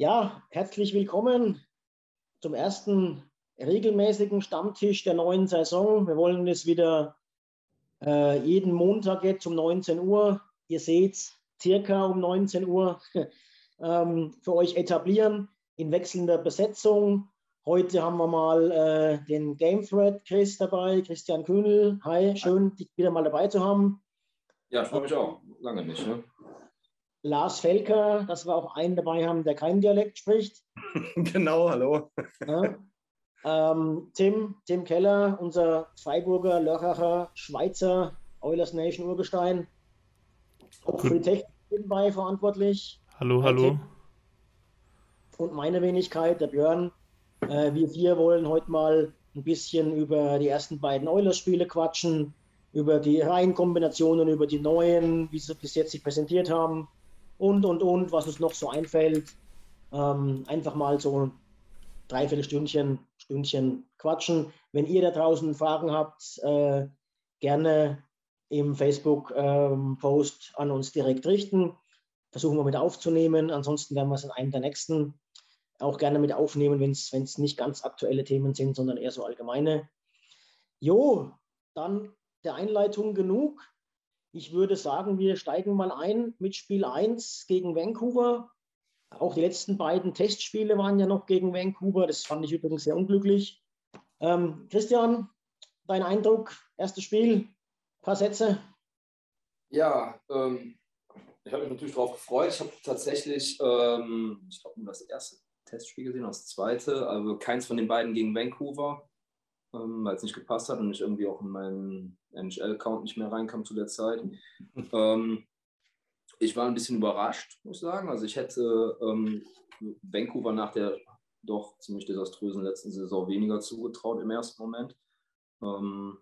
Ja, herzlich willkommen zum ersten regelmäßigen Stammtisch der neuen Saison. Wir wollen es wieder äh, jeden Montag jetzt um 19 Uhr, ihr seht circa um 19 Uhr, ähm, für euch etablieren in wechselnder Besetzung. Heute haben wir mal äh, den Game Thread Chris dabei, Christian Kühnel. Hi, schön, dich wieder mal dabei zu haben. Ja, ich freue mich auch. Lange nicht. Ne? Lars Felker, dass wir auch einen dabei haben, der keinen Dialekt spricht. genau, hallo. Ja. Ähm, Tim, Tim Keller, unser Freiburger, Lörracher, Schweizer Oilers Nation Urgestein. Auch für die Technik nebenbei verantwortlich. Hallo, hallo. Und meine Wenigkeit, der Björn. Äh, wir vier wollen heute mal ein bisschen über die ersten beiden Oilers-Spiele quatschen, über die Reihenkombinationen, über die neuen, wie sie bis jetzt sich präsentiert haben und, und, und, was uns noch so einfällt. Ähm, einfach mal so ein Dreiviertelstündchen Stündchen quatschen. Wenn ihr da draußen Fragen habt, äh, gerne im Facebook-Post ähm, an uns direkt richten. Versuchen wir mit aufzunehmen. Ansonsten werden wir es in einem der nächsten auch gerne mit aufnehmen, wenn es nicht ganz aktuelle Themen sind, sondern eher so allgemeine. Jo, dann der Einleitung genug. Ich würde sagen, wir steigen mal ein mit Spiel 1 gegen Vancouver. Auch die letzten beiden Testspiele waren ja noch gegen Vancouver. Das fand ich übrigens sehr unglücklich. Ähm, Christian, dein Eindruck, erstes Spiel, ein paar Sätze. Ja, ähm, ich habe mich natürlich darauf gefreut. Ich habe tatsächlich, ähm, ich glaube, nur das erste Testspiel gesehen, das zweite, also keins von den beiden gegen Vancouver ähm, weil es nicht gepasst hat und ich irgendwie auch in meinen NHL-Account nicht mehr reinkam zu der Zeit. ähm, ich war ein bisschen überrascht, muss ich sagen. Also ich hätte ähm, Vancouver nach der doch ziemlich desaströsen letzten Saison weniger zugetraut im ersten Moment. Ähm,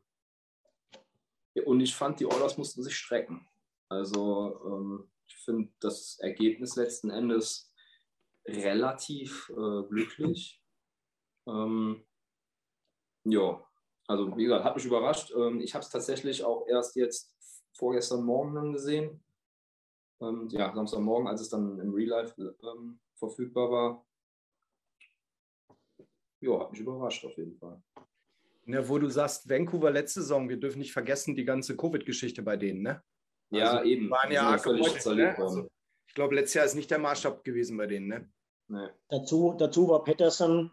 und ich fand, die Oilers mussten sich strecken. Also ähm, ich finde das Ergebnis letzten Endes relativ äh, glücklich. Ähm, ja, also wie gesagt, hat mich überrascht. Ähm, ich habe es tatsächlich auch erst jetzt vorgestern Morgen dann gesehen. Ähm, ja, Samstagmorgen, als es dann im Real Life ähm, verfügbar war. Ja, hat mich überrascht auf jeden Fall. Ja, wo du sagst, Vancouver letzte Saison, wir dürfen nicht vergessen, die ganze Covid-Geschichte bei denen, ne? Ja, also, eben. Waren ja arg ne? also, Ich glaube, letztes Jahr ist nicht der Maßstab gewesen bei denen, ne? Nee. Dazu, dazu war Peterson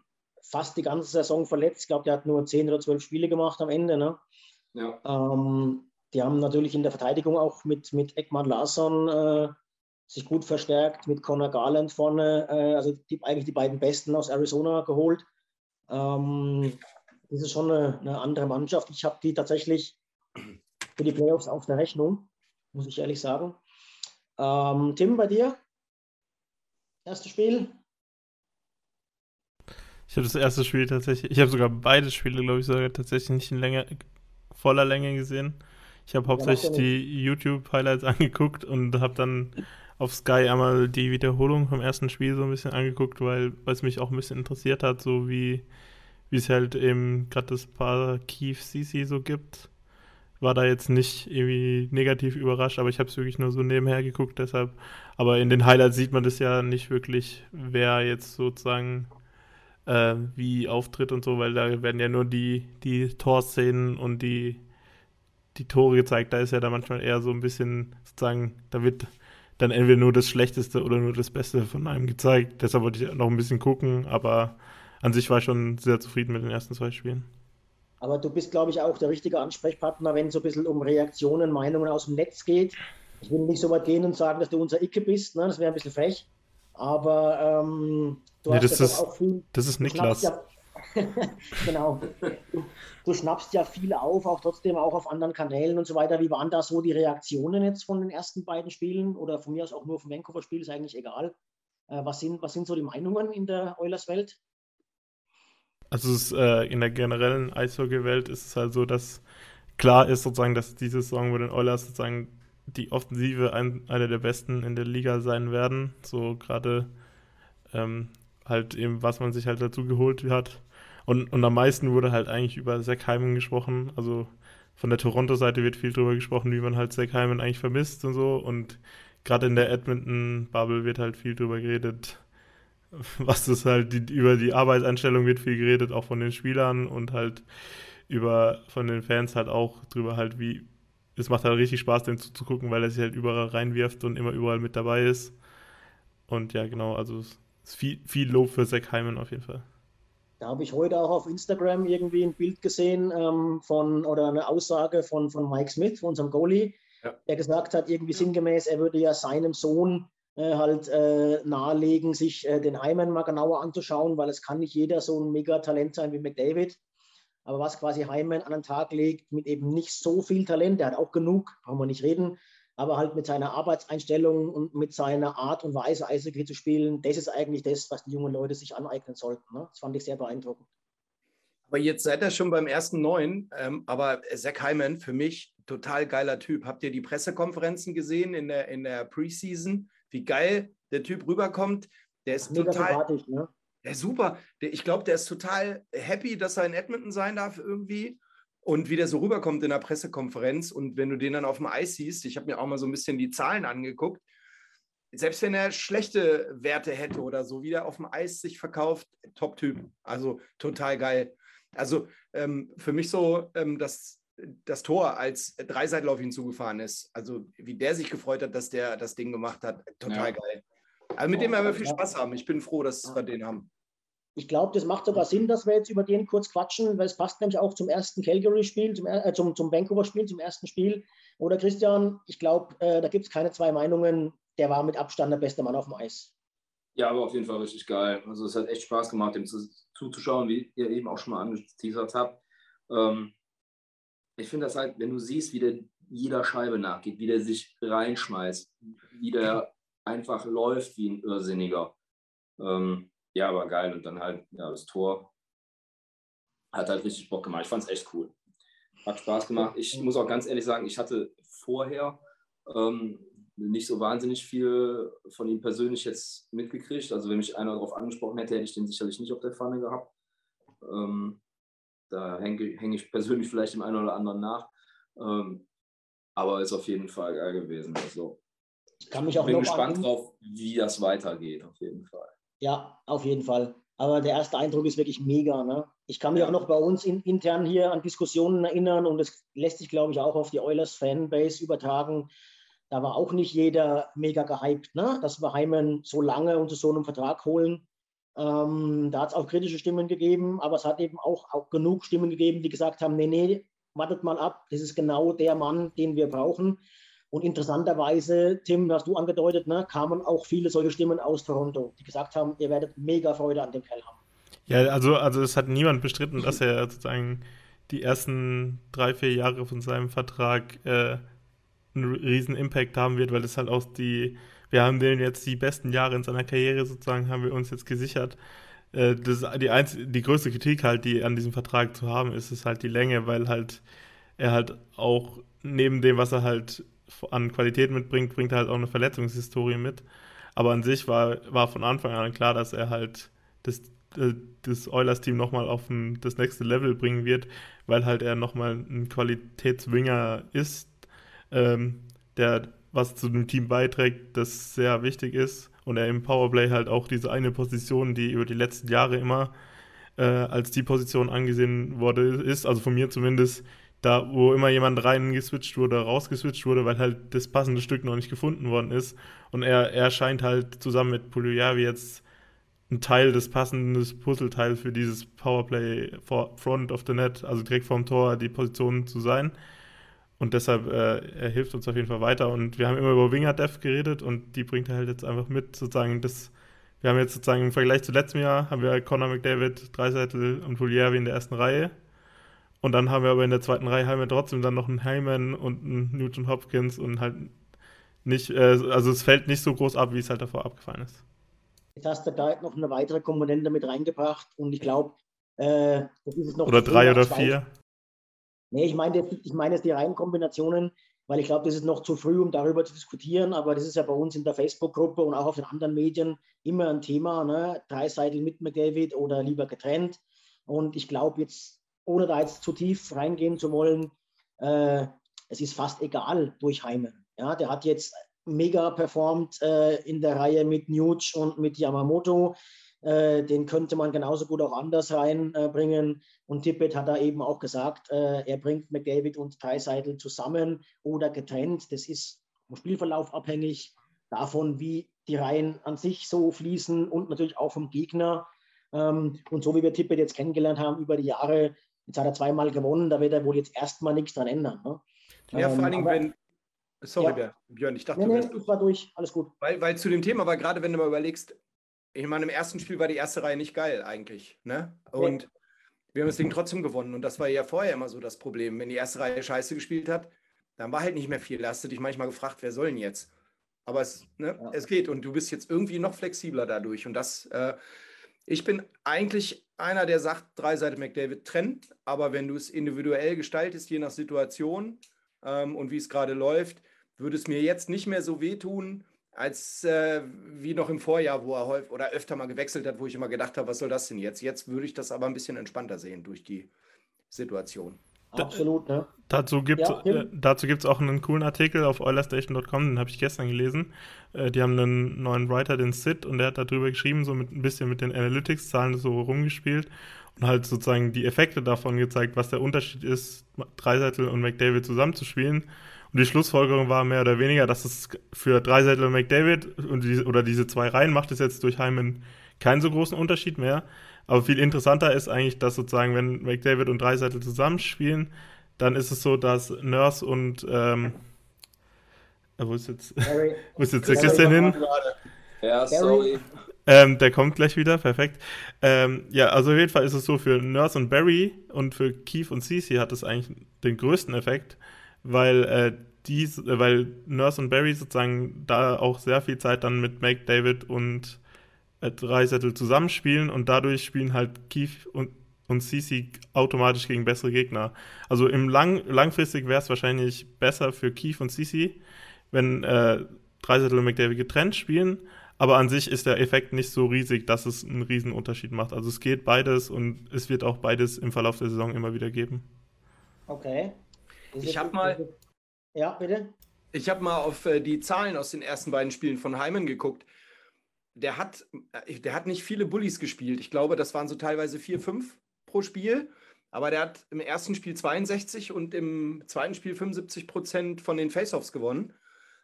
fast die ganze Saison verletzt. Ich glaube, der hat nur 10 oder 12 Spiele gemacht am Ende. Ne? Ja. Ähm, die haben natürlich in der Verteidigung auch mit, mit Ekman Larsson äh, sich gut verstärkt, mit Connor Garland vorne, äh, also die, eigentlich die beiden Besten aus Arizona geholt. Ähm, das ist schon eine, eine andere Mannschaft. Ich habe die tatsächlich für die Playoffs auf der Rechnung, muss ich ehrlich sagen. Ähm, Tim, bei dir? Erstes Spiel? Ich habe das erste Spiel tatsächlich, ich habe sogar beide Spiele, glaube ich, sogar tatsächlich nicht in Länge, voller Länge gesehen. Ich habe hauptsächlich ja, die YouTube-Highlights angeguckt und habe dann auf Sky einmal die Wiederholung vom ersten Spiel so ein bisschen angeguckt, weil es mich auch ein bisschen interessiert hat, so wie es halt eben gerade das Paar Keith Sisi so gibt. war da jetzt nicht irgendwie negativ überrascht, aber ich habe es wirklich nur so nebenher geguckt, deshalb. Aber in den Highlights sieht man das ja nicht wirklich, wer jetzt sozusagen äh, wie auftritt und so, weil da werden ja nur die, die Torszenen und die, die Tore gezeigt. Da ist ja da manchmal eher so ein bisschen sozusagen, da wird dann entweder nur das Schlechteste oder nur das Beste von einem gezeigt. Deshalb wollte ich noch ein bisschen gucken, aber an sich war ich schon sehr zufrieden mit den ersten zwei Spielen. Aber du bist, glaube ich, auch der richtige Ansprechpartner, wenn es so ein bisschen um Reaktionen, Meinungen aus dem Netz geht. Ich will nicht so weit gehen und sagen, dass du unser Icke bist, ne? das wäre ein bisschen frech. Aber ähm, du nee, hast das ja ist, auch viel. Das ist Niklas. Ja, genau. Du, du, schnappst ja viel auf, auch trotzdem auch auf anderen Kanälen und so weiter. Wie waren da so die Reaktionen jetzt von den ersten beiden Spielen? Oder von mir aus auch nur vom Vancouver-Spiel, ist eigentlich egal. Äh, was, sind, was sind so die Meinungen in der Oilers-Welt? Also es, äh, in der generellen Eishockey-Welt ist es halt so, dass klar ist sozusagen, dass diese Saison mit den Oilers sozusagen die Offensive ein, eine der besten in der Liga sein werden. So gerade ähm, halt eben, was man sich halt dazu geholt hat. Und, und am meisten wurde halt eigentlich über Zach Hyman gesprochen. Also von der Toronto-Seite wird viel drüber gesprochen, wie man halt Zach Hyman eigentlich vermisst und so. Und gerade in der Edmonton-Bubble wird halt viel drüber geredet, was das halt, die, über die Arbeitseinstellung wird viel geredet, auch von den Spielern und halt über, von den Fans halt auch drüber halt, wie, es macht halt richtig Spaß, dem zuzugucken, weil er sich halt überall reinwirft und immer überall mit dabei ist. Und ja, genau, also es ist viel, viel Lob für Zach Hyman auf jeden Fall. Da habe ich heute auch auf Instagram irgendwie ein Bild gesehen ähm, von oder eine Aussage von, von Mike Smith, unserem Goalie, ja. der gesagt hat, irgendwie sinngemäß, er würde ja seinem Sohn äh, halt äh, nahelegen, sich äh, den Hyman mal genauer anzuschauen, weil es kann nicht jeder so ein Mega-Talent sein wie McDavid. Aber was quasi Hyman an den Tag legt, mit eben nicht so viel Talent, der hat auch genug, brauchen wir nicht reden, aber halt mit seiner Arbeitseinstellung und mit seiner Art und Weise Eishockey zu spielen, das ist eigentlich das, was die jungen Leute sich aneignen sollten. Ne? Das fand ich sehr beeindruckend. Aber jetzt seid ihr schon beim ersten Neuen. Ähm, aber Zach Hyman, für mich total geiler Typ. Habt ihr die Pressekonferenzen gesehen in der, in der Preseason? Wie geil der Typ rüberkommt. Der ist Mega total. Ne? Der ist super. Der, ich glaube, der ist total happy, dass er in Edmonton sein darf irgendwie. Und wie der so rüberkommt in der Pressekonferenz und wenn du den dann auf dem Eis siehst, ich habe mir auch mal so ein bisschen die Zahlen angeguckt, selbst wenn er schlechte Werte hätte oder so, wie der auf dem Eis sich verkauft, Top-Typ. Also total geil. Also ähm, für mich so, ähm, dass das Tor, als Dreiseitel auf ihn zugefahren ist, also wie der sich gefreut hat, dass der das Ding gemacht hat, total ja. geil. Also mit dem werden wir viel Spaß haben. Ich bin froh, dass wir den haben. Ich glaube, das macht sogar Sinn, dass wir jetzt über den kurz quatschen, weil es passt nämlich auch zum ersten Calgary-Spiel, zum, äh, zum, zum Vancouver-Spiel, zum ersten Spiel. Oder Christian, ich glaube, äh, da gibt es keine zwei Meinungen. Der war mit Abstand der beste Mann auf dem Eis. Ja, aber auf jeden Fall richtig geil. Also es hat echt Spaß gemacht, dem zu, zuzuschauen, wie ihr eben auch schon mal angeteasert habt. Ähm, ich finde das halt, wenn du siehst, wie der jeder Scheibe nachgeht, wie der sich reinschmeißt, wie der einfach läuft wie ein Irrsinniger. Ähm, ja, aber geil. Und dann halt, ja, das Tor hat halt richtig Bock gemacht. Ich fand es echt cool. Hat Spaß gemacht. Ich muss auch ganz ehrlich sagen, ich hatte vorher ähm, nicht so wahnsinnig viel von ihm persönlich jetzt mitgekriegt. Also wenn mich einer darauf angesprochen hätte, hätte ich den sicherlich nicht auf der Pfanne gehabt. Ähm, da hänge häng ich persönlich vielleicht dem einen oder anderen nach. Ähm, aber ist auf jeden Fall geil gewesen. Also, ich kann mich auch bin gespannt drauf, wie das weitergeht, auf jeden Fall. Ja, auf jeden Fall. Aber der erste Eindruck ist wirklich mega. Ne? Ich kann mich auch noch bei uns in, intern hier an Diskussionen erinnern und es lässt sich, glaube ich, auch auf die Oilers-Fanbase übertragen. Da war auch nicht jeder mega gehypt, ne? dass wir Heimen so lange unter so einem Vertrag holen. Ähm, da hat es auch kritische Stimmen gegeben, aber es hat eben auch, auch genug Stimmen gegeben, die gesagt haben, nee, nee, wartet mal ab, das ist genau der Mann, den wir brauchen. Und interessanterweise, Tim, hast du angedeutet, ne, kamen auch viele solche Stimmen aus Toronto, die gesagt haben, ihr werdet mega Freude an dem Kerl haben. Ja, also, also es hat niemand bestritten, dass er sozusagen die ersten drei, vier Jahre von seinem Vertrag äh, einen riesen Impact haben wird, weil es halt auch die, wir haben den jetzt die besten Jahre in seiner Karriere sozusagen, haben wir uns jetzt gesichert. Äh, das, die, einz die größte Kritik halt, die an diesem Vertrag zu haben, ist, ist halt die Länge, weil halt er halt auch neben dem, was er halt an Qualität mitbringt, bringt er halt auch eine Verletzungshistorie mit. Aber an sich war, war von Anfang an klar, dass er halt das, äh, das Oilers-Team nochmal auf ein, das nächste Level bringen wird, weil halt er nochmal ein Qualitätswinger ist, ähm, der was zu dem Team beiträgt, das sehr wichtig ist. Und er im Powerplay halt auch diese eine Position, die über die letzten Jahre immer äh, als die Position angesehen wurde, ist, also von mir zumindest, da wo immer jemand reingeswitcht wurde, rausgeswitcht wurde, weil halt das passende Stück noch nicht gefunden worden ist. Und er, er scheint halt zusammen mit Puliavi jetzt ein Teil des passenden Puzzleteil für dieses Powerplay Front of the Net, also direkt vorm Tor, die Position zu sein. Und deshalb, äh, er hilft uns auf jeden Fall weiter. Und wir haben immer über Winger Def geredet und die bringt er halt jetzt einfach mit, sozusagen das. Wir haben jetzt sozusagen im Vergleich zu letztem Jahr haben wir Conor McDavid, Dreiseitel und Pulieri in der ersten Reihe. Und dann haben wir aber in der zweiten Reihe haben wir trotzdem dann noch einen Heyman und einen Newton Hopkins und halt nicht, äh, also es fällt nicht so groß ab, wie es halt davor abgefallen ist. Jetzt hast du da noch eine weitere Komponente mit reingebracht und ich glaube, äh, das ist es noch. Oder drei oder vier. Nee, ich meine ich meine jetzt die reinen Kombinationen, weil ich glaube, das ist noch zu früh, um darüber zu diskutieren, aber das ist ja bei uns in der Facebook-Gruppe und auch auf den anderen Medien immer ein Thema, ne? drei Seiten mit McDavid oder lieber getrennt. Und ich glaube jetzt, ohne da jetzt zu tief reingehen zu wollen, äh, es ist fast egal durch Heime. Ja, der hat jetzt mega performt äh, in der Reihe mit Nuge und mit Yamamoto. Äh, den könnte man genauso gut auch anders reinbringen. und Tippett hat da eben auch gesagt, äh, er bringt McDavid und Dreiseitel zusammen oder getrennt. Das ist vom Spielverlauf abhängig davon, wie die Reihen an sich so fließen und natürlich auch vom Gegner. Ähm, und so wie wir Tippett jetzt kennengelernt haben über die Jahre, jetzt hat er zweimal gewonnen, da wird er wohl jetzt erstmal nichts dran ändern. Ne? Ja, vor allen Dingen, wenn, Sorry, ja. Björn, ich dachte, nee, nee, ich war durch, alles gut. Weil, weil zu dem Thema war, gerade wenn du mal überlegst, ich meine, im ersten Spiel war die erste Reihe nicht geil eigentlich. Ne? Und ja. wir haben das Ding trotzdem gewonnen. Und das war ja vorher immer so das Problem. Wenn die erste Reihe scheiße gespielt hat, dann war halt nicht mehr viel. Da hast du dich manchmal gefragt, wer soll denn jetzt? Aber es, ne, ja. es geht und du bist jetzt irgendwie noch flexibler dadurch. Und das, äh, ich bin eigentlich einer, der sagt, drei Seiten McDavid trennt, aber wenn du es individuell gestaltest, je nach Situation, ähm, und wie es gerade läuft, würde es mir jetzt nicht mehr so wehtun, als äh, wie noch im Vorjahr, wo er häufig oder öfter mal gewechselt hat, wo ich immer gedacht habe, was soll das denn jetzt? Jetzt würde ich das aber ein bisschen entspannter sehen durch die Situation. Absolut, ne? Dazu gibt es ja, äh, dazu gibt's auch einen coolen Artikel auf oilerstation.com, den habe ich gestern gelesen. Äh, die haben einen neuen Writer, den Sid, und der hat darüber geschrieben, so mit ein bisschen mit den Analytics-Zahlen so rumgespielt und halt sozusagen die Effekte davon gezeigt, was der Unterschied ist, Dreiseitel und McDavid zusammenzuspielen. Und die Schlussfolgerung war mehr oder weniger, dass es für Dreiseitel und McDavid und die, oder diese zwei Reihen macht es jetzt durch Hyman keinen so großen Unterschied mehr. Aber viel interessanter ist eigentlich, dass sozusagen, wenn McDavid und Dreiseitel zusammenspielen, dann ist es so, dass Nurse und ähm, äh, wo ist jetzt, wo ist jetzt der Christian hin? Ja, sorry. Ähm, der kommt gleich wieder, perfekt. Ähm, ja, also auf jeden Fall ist es so, für Nurse und Barry und für Keith und Cece hat es eigentlich den größten Effekt, weil, äh, dies, äh, weil Nurse und Barry sozusagen da auch sehr viel Zeit dann mit Make David und äh, Dreisettel zusammenspielen und dadurch spielen halt Keith und, und Cece automatisch gegen bessere Gegner. Also im lang, langfristig wäre es wahrscheinlich besser für Keith und Cece, wenn äh, Dreisettel und McDavid getrennt spielen, aber an sich ist der Effekt nicht so riesig, dass es einen riesen Unterschied macht. Also es geht beides und es wird auch beides im Verlauf der Saison immer wieder geben. Okay. Ich habe mal. Ja, bitte. Ich habe mal auf äh, die Zahlen aus den ersten beiden Spielen von Heimen geguckt. Der hat, äh, der hat nicht viele Bullies gespielt. Ich glaube, das waren so teilweise vier, fünf pro Spiel. Aber der hat im ersten Spiel 62 und im zweiten Spiel 75 Prozent von den Faceoffs gewonnen.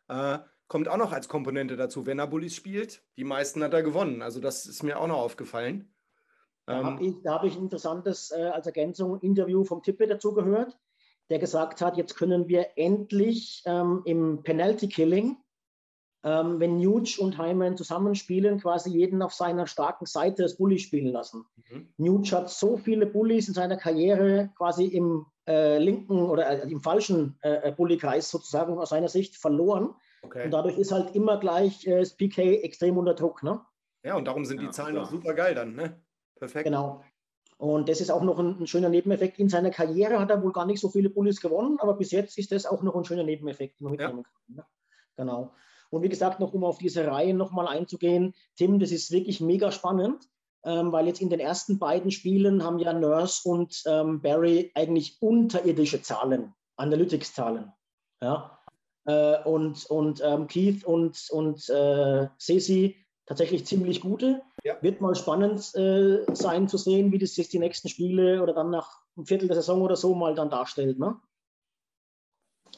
Äh, kommt auch noch als Komponente dazu, wenn er Bullies spielt. Die meisten hat er gewonnen. Also das ist mir auch noch aufgefallen. Da ähm, habe ich, hab ich ein interessantes äh, als Ergänzung Interview vom Tippe dazu gehört, der gesagt hat, jetzt können wir endlich ähm, im Penalty Killing, ähm, wenn Nuge und Hyman zusammenspielen, quasi jeden auf seiner starken Seite das Bully spielen lassen. Mhm. Nuge hat so viele Bullies in seiner Karriere quasi im äh, linken oder äh, im falschen äh, Bully-Kreis sozusagen aus seiner Sicht verloren Okay. Und dadurch ist halt immer gleich äh, das PK extrem unter Druck. Ne? Ja, und darum sind die ja, Zahlen auch super geil dann. Ne? Perfekt. Genau. Und das ist auch noch ein, ein, schöner Nebeneffekt. In seiner Karriere hat er wohl gar nicht so viele Bullies gewonnen, aber bis jetzt ist das auch noch ein schöner Nebeneffekt, den man mitnehmen ja. kann. Ne? Genau. Und wie gesagt, noch um auf diese Reihe nochmal einzugehen, Tim, das ist wirklich mega spannend, ähm, weil jetzt in den ersten beiden Spielen haben ja Nurse und ähm, Barry eigentlich unterirdische Zahlen, Analytics-Zahlen. Ja? Äh, und und ähm, Keith und, und äh, Ceci tatsächlich ziemlich gute. Ja. Wird mal spannend äh, sein zu sehen, wie das sich die nächsten Spiele oder dann nach einem Viertel der Saison oder so mal dann darstellt. Ne?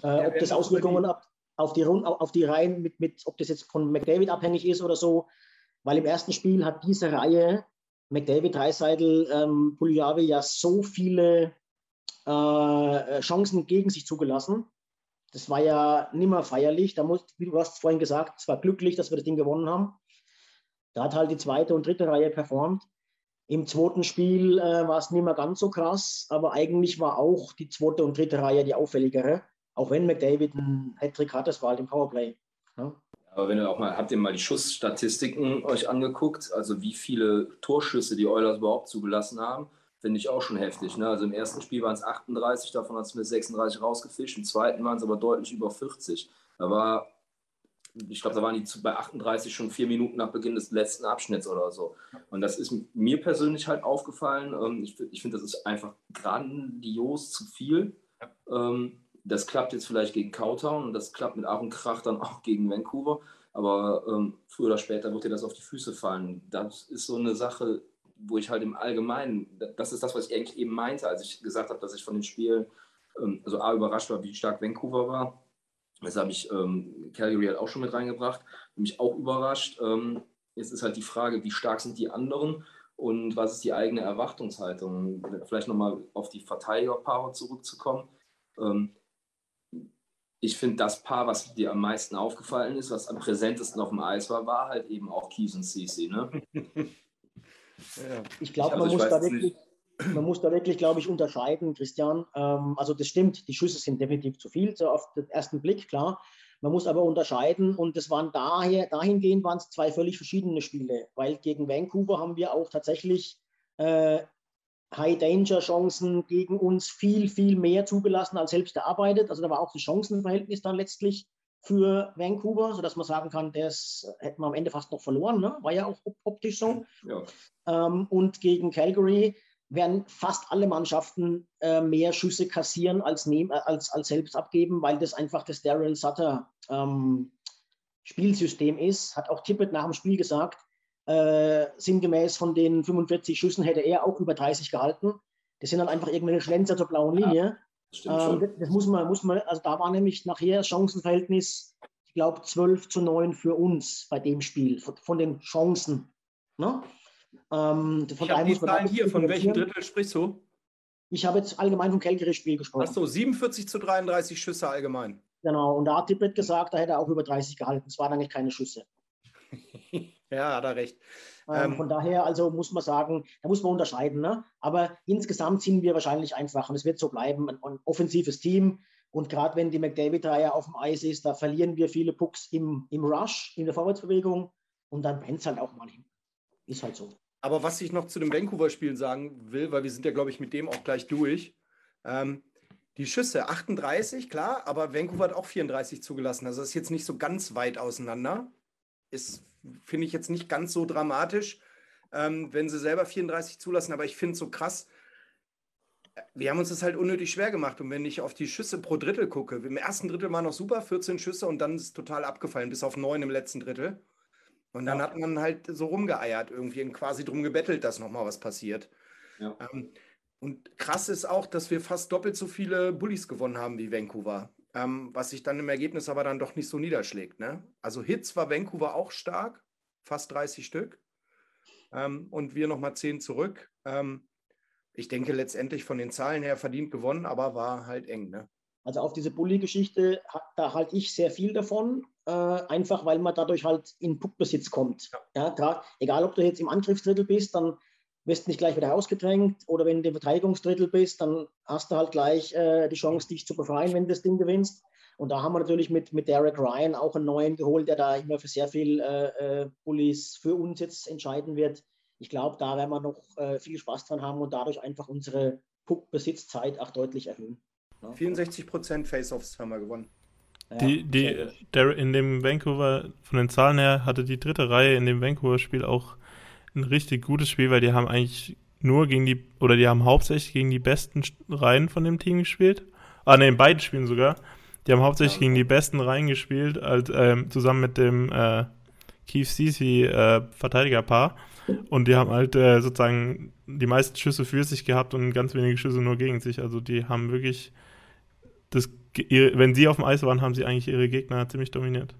Äh, ja, ob das Auswirkungen ab, auf die, auf die Reihen mit, mit, ob das jetzt von McDavid abhängig ist oder so, weil im ersten Spiel hat diese Reihe McDavid, Dreiseidel, ähm, Puliave ja so viele äh, Chancen gegen sich zugelassen. Das war ja nimmer feierlich. Da muss, wie du hast vorhin gesagt, es war glücklich, dass wir das Ding gewonnen haben. Da hat halt die zweite und dritte Reihe performt. Im zweiten Spiel äh, war es nicht mehr ganz so krass, aber eigentlich war auch die zweite und dritte Reihe die auffälligere. Auch wenn McDavid einen Hattrick hat, das war halt im Powerplay. Ja? Aber wenn ihr auch mal, habt ihr mal die Schussstatistiken euch angeguckt, also wie viele Torschüsse die Oilers überhaupt zugelassen haben, finde ich auch schon heftig. Ne? Also im ersten Spiel waren es 38, davon hat es mit 36 rausgefischt, im zweiten waren es aber deutlich über 40. Da war, ich glaube, da waren die bei 38 schon vier Minuten nach Beginn des letzten Abschnitts oder so. Und das ist mir persönlich halt aufgefallen. Ähm, ich, ich finde, das ist einfach grandios zu viel. Ähm, das klappt jetzt vielleicht gegen Cowtown und das klappt mit Aaron Krach dann auch gegen Vancouver. Aber ähm, früher oder später wird dir das auf die Füße fallen. Das ist so eine Sache, wo ich halt im Allgemeinen, das ist das, was ich eigentlich eben meinte, als ich gesagt habe, dass ich von den Spielen, ähm, also A, überrascht war, wie stark Vancouver war. Das habe ich ähm, Calgary halt auch schon mit reingebracht. Mich auch überrascht. Ähm, jetzt ist halt die Frage, wie stark sind die anderen und was ist die eigene Erwartungshaltung? Vielleicht nochmal auf die Verteidigerpaare zurückzukommen. Ähm, ich finde, das Paar, was dir am meisten aufgefallen ist, was am präsentesten auf dem Eis war, war halt eben auch Kies und Cece. Ne? ja. Ich glaube, man, muss da wirklich, man muss da wirklich, glaube ich, unterscheiden, Christian. Ähm, also das stimmt, die Schüsse sind definitiv zu viel, so auf den ersten Blick, klar. Man muss aber unterscheiden und das waren daher, dahingehend waren es zwei völlig verschiedene Spiele, weil gegen Vancouver haben wir auch tatsächlich äh, High-Danger-Chancen gegen uns viel, viel mehr zugelassen als selbst erarbeitet. Also da war auch das Chancenverhältnis dann letztlich für Vancouver, sodass man sagen kann, das hätten wir am Ende fast noch verloren. Ne? War ja auch optisch so. Ja. Ähm, und gegen Calgary werden fast alle Mannschaften äh, mehr Schüsse kassieren als, nehm, äh, als, als selbst abgeben, weil das einfach das Daryl Sutter ähm, Spielsystem ist. Hat auch Tippett nach dem Spiel gesagt, äh, sinngemäß von den 45 Schüssen hätte er auch über 30 gehalten. Das sind dann einfach irgendwelche Schlenzer zur blauen Linie. Ja, ähm, das, das muss man, muss man, also da war nämlich nachher das Chancenverhältnis, ich glaube, 12 zu 9 für uns bei dem Spiel, von, von den Chancen. Ne? Ähm, von ich habe die Zahlen hier, von welchem Drittel sprichst du? Ich habe jetzt allgemein vom Calgary-Spiel gesprochen. Achso, 47 zu 33 Schüsse allgemein. Genau, und da hat Tippett gesagt, da hätte er auch über 30 gehalten. Es waren eigentlich keine Schüsse. Ja, hat er recht. Ähm, ähm, von daher, also muss man sagen, da muss man unterscheiden. Ne? Aber insgesamt sind wir wahrscheinlich einfach, und es wird so bleiben, ein, ein offensives Team. Und gerade wenn die McDavid-Reihe auf dem Eis ist, da verlieren wir viele Pucks im, im Rush, in der Vorwärtsbewegung. Und dann brennt es halt auch mal hin. Ist halt so. Aber was ich noch zu dem Vancouver-Spiel sagen will, weil wir sind ja, glaube ich, mit dem auch gleich durch. Ähm, die Schüsse 38, klar, aber Vancouver hat auch 34 zugelassen. Also das ist jetzt nicht so ganz weit auseinander. Ist finde ich jetzt nicht ganz so dramatisch, ähm, wenn sie selber 34 zulassen, aber ich finde es so krass. Wir haben uns das halt unnötig schwer gemacht. Und wenn ich auf die Schüsse pro Drittel gucke, im ersten Drittel war noch super, 14 Schüsse und dann ist es total abgefallen, bis auf neun im letzten Drittel. Und dann ja. hat man halt so rumgeeiert irgendwie und quasi drum gebettelt, dass nochmal was passiert. Ja. Ähm, und krass ist auch, dass wir fast doppelt so viele Bullies gewonnen haben wie Vancouver ähm, was sich dann im Ergebnis aber dann doch nicht so niederschlägt. Ne? Also Hits war Vancouver auch stark, fast 30 Stück. Ähm, und wir nochmal 10 zurück. Ähm, ich denke letztendlich von den Zahlen her verdient gewonnen, aber war halt eng. Ne? Also auf diese Bully-Geschichte, da halte ich sehr viel davon, äh, einfach weil man dadurch halt in Puckbesitz kommt. Ja. ja egal, ob du jetzt im Angriffsdrittel bist, dann wirst nicht gleich wieder ausgedrängt oder wenn du im Verteidigungsdrittel bist, dann hast du halt gleich äh, die Chance, dich zu befreien, wenn du das Ding gewinnst. Und da haben wir natürlich mit, mit Derek Ryan auch einen neuen geholt, der da immer für sehr viel äh, äh Bullies für uns jetzt entscheiden wird. Ich glaube, da werden wir noch äh, viel Spaß dran haben und dadurch einfach unsere Puckbesitzzeit auch deutlich erhöhen. Ja. 64 Prozent Face-Offs haben wir gewonnen. Die, die, der, in dem Vancouver, von den Zahlen her, hatte die dritte Reihe in dem Vancouver-Spiel auch ein richtig gutes Spiel, weil die haben eigentlich nur gegen die, oder die haben hauptsächlich gegen die besten Reihen von dem Team gespielt. Ah, ne, in beiden Spielen sogar. Die haben hauptsächlich ja. gegen die besten Reihen gespielt, als, ähm, zusammen mit dem äh, Keith Sisi äh, Verteidigerpaar. Und die haben halt äh, sozusagen die meisten Schüsse für sich gehabt und ganz wenige Schüsse nur gegen sich. Also die haben wirklich das, wenn sie auf dem Eis waren, haben sie eigentlich ihre Gegner ziemlich dominiert.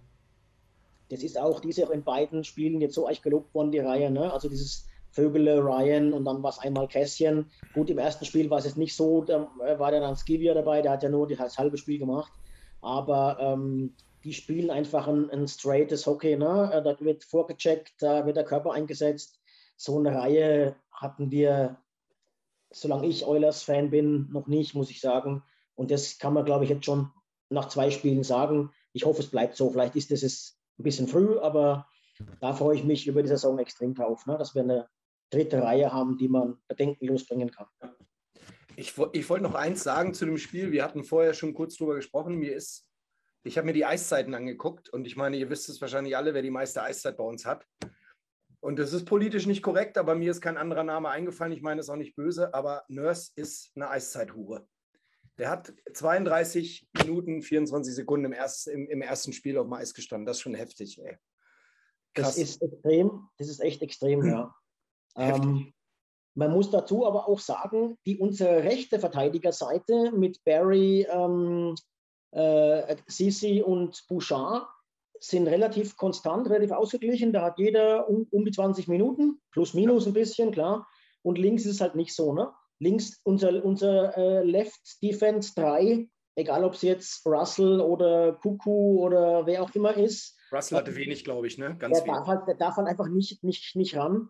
Das ist auch, die in beiden Spielen jetzt so echt gelobt worden, die Reihe, ne? Also dieses Vögele, Ryan und dann war es einmal Kässchen. Gut, im ersten Spiel war es jetzt nicht so, da war dann Skivia dabei, der hat ja nur das halbe Spiel gemacht. Aber ähm, die spielen einfach ein, ein straightes Hockey, ne? Äh, da wird vorgecheckt, da wird der Körper eingesetzt. So eine Reihe hatten wir, solange ich Oilers-Fan bin, noch nicht, muss ich sagen. Und das kann man, glaube ich, jetzt schon nach zwei Spielen sagen. Ich hoffe, es bleibt so. Vielleicht ist es ein bisschen früh, aber da freue ich mich über die Saison extrem drauf, ne? dass wir eine dritte Reihe haben, die man bedenkenlos bringen kann. Ich, ich wollte noch eins sagen zu dem Spiel. Wir hatten vorher schon kurz drüber gesprochen. Mir ist, ich habe mir die Eiszeiten angeguckt und ich meine, ihr wisst es wahrscheinlich alle, wer die meiste Eiszeit bei uns hat. Und das ist politisch nicht korrekt, aber mir ist kein anderer Name eingefallen. Ich meine es auch nicht böse, aber Nurse ist eine Eiszeithure. Der hat 32 Minuten, 24 Sekunden im, erst, im, im ersten Spiel auf dem Eis gestanden. Das ist schon heftig, ey. Krass. Das ist extrem, das ist echt extrem, ja. Ähm, man muss dazu aber auch sagen, die unsere rechte Verteidigerseite mit Barry, ähm, äh, Sisi und Bouchard sind relativ konstant, relativ ausgeglichen. Da hat jeder um, um die 20 Minuten, plus minus ein bisschen, klar. Und links ist es halt nicht so. Ne? Links unser, unser äh, Left Defense 3, egal ob es jetzt Russell oder Kuku oder wer auch immer ist. Russell hatte wenig, glaube ich, ne? Ganz der, darf halt, der darf halt einfach nicht, nicht, nicht ran,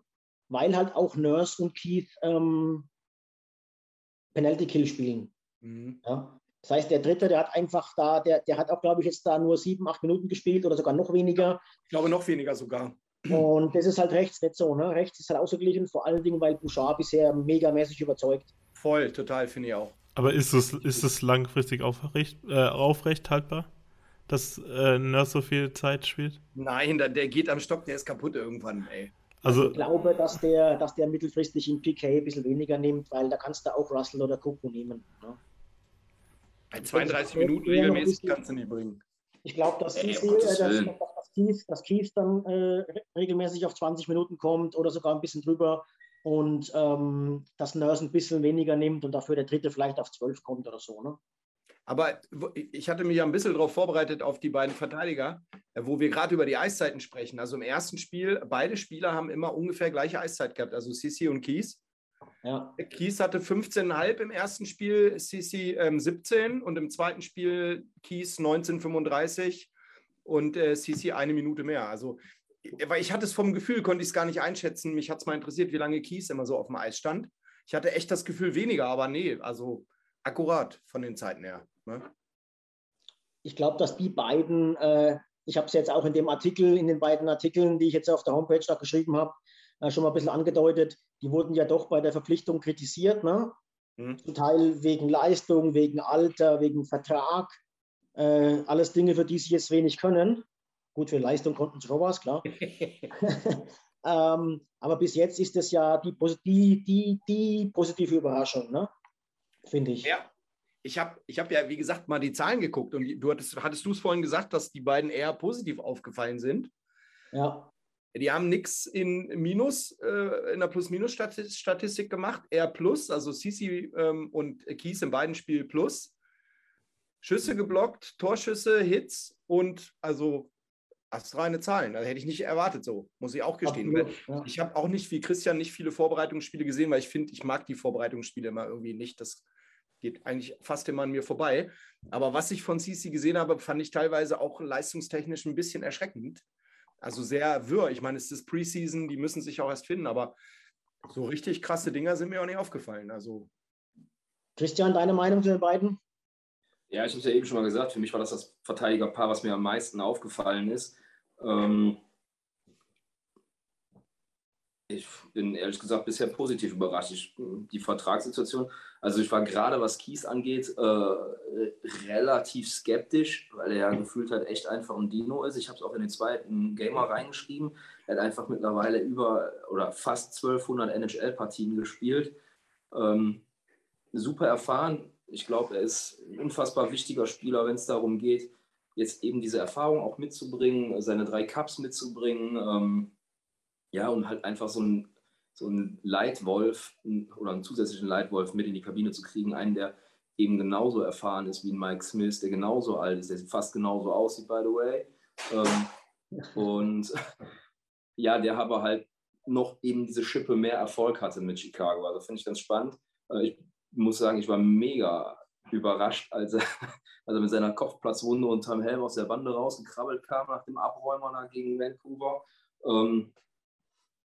weil halt auch Nurse und Keith ähm, Penalty Kill spielen. Mhm. Ja? Das heißt, der Dritte, der hat einfach da, der, der hat auch, glaube ich, jetzt da nur sieben, acht Minuten gespielt oder sogar noch weniger. Ich glaube, noch weniger sogar. Und das ist halt rechts nicht so. Ne? Rechts ist halt ausgeglichen, vor allen Dingen, weil Bouchard bisher megamäßig überzeugt. Voll, total, finde ich auch. Aber ist es, ist es langfristig aufrecht, äh, aufrecht haltbar, dass äh, Nurse so viel Zeit spielt? Nein, der, der geht am Stock, der ist kaputt irgendwann, ey. Also, ich glaube, dass der, dass der mittelfristig in PK ein bisschen weniger nimmt, weil da kannst du auch Russell oder Kuku nehmen. Ne? Bei 32 Minuten regelmäßig kannst du nicht bringen. Ich glaube, dass, äh, dass, dass, Keith, dass Keith dann äh, regelmäßig auf 20 Minuten kommt oder sogar ein bisschen drüber und ähm, dass Nurse ein bisschen weniger nimmt und dafür der dritte vielleicht auf 12 kommt oder so. Ne? Aber ich hatte mich ja ein bisschen darauf vorbereitet, auf die beiden Verteidiger, äh, wo wir gerade über die Eiszeiten sprechen. Also im ersten Spiel, beide Spieler haben immer ungefähr gleiche Eiszeit gehabt, also Sisi und Kies. Ja. Kies hatte 15,5 im ersten Spiel, Sisi ähm, 17 und im zweiten Spiel Kies 19,35 und äh, Sisi eine Minute mehr. Also, weil ich hatte es vom Gefühl, konnte ich es gar nicht einschätzen. Mich hat es mal interessiert, wie lange Kies immer so auf dem Eis stand. Ich hatte echt das Gefühl weniger, aber nee, also akkurat von den Zeiten her. Ne? Ich glaube, dass die beiden, äh, ich habe es jetzt auch in dem Artikel, in den beiden Artikeln, die ich jetzt auf der Homepage da geschrieben habe, äh, schon mal ein bisschen angedeutet, die wurden ja doch bei der Verpflichtung kritisiert, ne? Mhm. Zum Teil wegen Leistung, wegen Alter, wegen Vertrag. Äh, alles Dinge, für die sie jetzt wenig können. Gut, für Leistung konnten sie schon was, klar. ähm, aber bis jetzt ist es ja die, die, die, die positive Überraschung, ne? finde ich. Ja, ich habe ich hab ja, wie gesagt, mal die Zahlen geguckt und du hattest, hattest du es vorhin gesagt, dass die beiden eher positiv aufgefallen sind. Ja. Die haben nichts in Minus, äh, in der Plus-Minus-Statistik gemacht, eher Plus, also Sisi ähm, und Kies in beiden Spielen Plus. Schüsse geblockt, Torschüsse, Hits und also astreine Zahlen. Da hätte ich nicht erwartet so, muss ich auch gestehen. Absolut, ja. Ich habe auch nicht wie Christian nicht viele Vorbereitungsspiele gesehen, weil ich finde, ich mag die Vorbereitungsspiele immer irgendwie nicht. Das geht eigentlich fast immer an mir vorbei. Aber was ich von Sisi gesehen habe, fand ich teilweise auch leistungstechnisch ein bisschen erschreckend. Also sehr wirr. Ich meine, es ist Preseason, die müssen sich auch erst finden, aber so richtig krasse Dinger sind mir auch nicht aufgefallen. Also. Christian, deine Meinung zu den beiden? Ja, ich habe es ja eben schon mal gesagt, für mich war das das Verteidigerpaar, was mir am meisten aufgefallen ist. Ähm, Ich bin ehrlich gesagt bisher positiv überrascht. Ich, die Vertragssituation, also ich war gerade, was Kies angeht, äh, relativ skeptisch, weil er ja gefühlt halt echt einfach ein Dino ist. Ich habe es auch in den zweiten Gamer reingeschrieben. Er hat einfach mittlerweile über oder fast 1200 NHL-Partien gespielt. Ähm, super erfahren. Ich glaube, er ist ein unfassbar wichtiger Spieler, wenn es darum geht, jetzt eben diese Erfahrung auch mitzubringen, seine drei Cups mitzubringen. Ähm, ja, und halt einfach so ein, so ein Leitwolf oder einen zusätzlichen Leitwolf mit in die Kabine zu kriegen, einen, der eben genauso erfahren ist wie ein Mike Smith, der genauso alt ist, der fast genauso aussieht, by the way. Ähm, und ja, der aber halt noch eben diese Schippe mehr Erfolg hatte mit Chicago. Also finde ich ganz spannend. Äh, ich muss sagen, ich war mega überrascht, als er, als er mit seiner Kopfplatzwunde unterm Helm aus der Bande rausgekrabbelt kam nach dem Abräumer da gegen Vancouver. Ähm,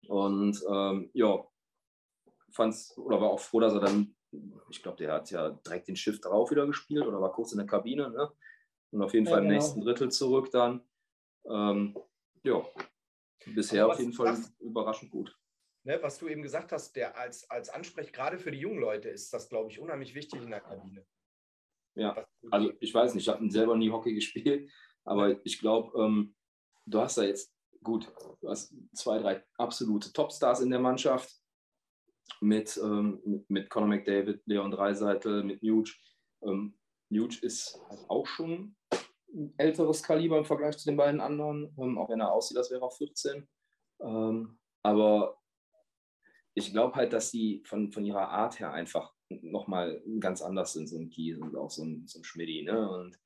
und ähm, ja, fand's oder war auch froh, dass er dann, ich glaube, der hat ja direkt den Schiff drauf wieder gespielt oder war kurz in der Kabine, ne? Und auf jeden ja, Fall im genau. nächsten Drittel zurück dann. Ähm, ja, bisher auf jeden Fall überraschend gut. Ne, was du eben gesagt hast, der als, als Ansprech gerade für die jungen Leute ist das, glaube ich, unheimlich wichtig in der Kabine. Ja, also ich weiß nicht, ich habe selber nie Hockey gespielt, aber ich glaube, ähm, du hast da jetzt gut, du hast zwei, drei absolute Topstars in der Mannschaft mit, ähm, mit, mit Conor McDavid, Leon Dreiseitel, mit Nuge. Ähm, Nuge ist halt auch schon ein älteres Kaliber im Vergleich zu den beiden anderen, ähm, auch wenn er aussieht, als wäre er 14. Ähm, aber ich glaube halt, dass sie von, von ihrer Art her einfach nochmal ganz anders sind, so ein Kies und auch so ein, so ein Schmidti. Ne? Und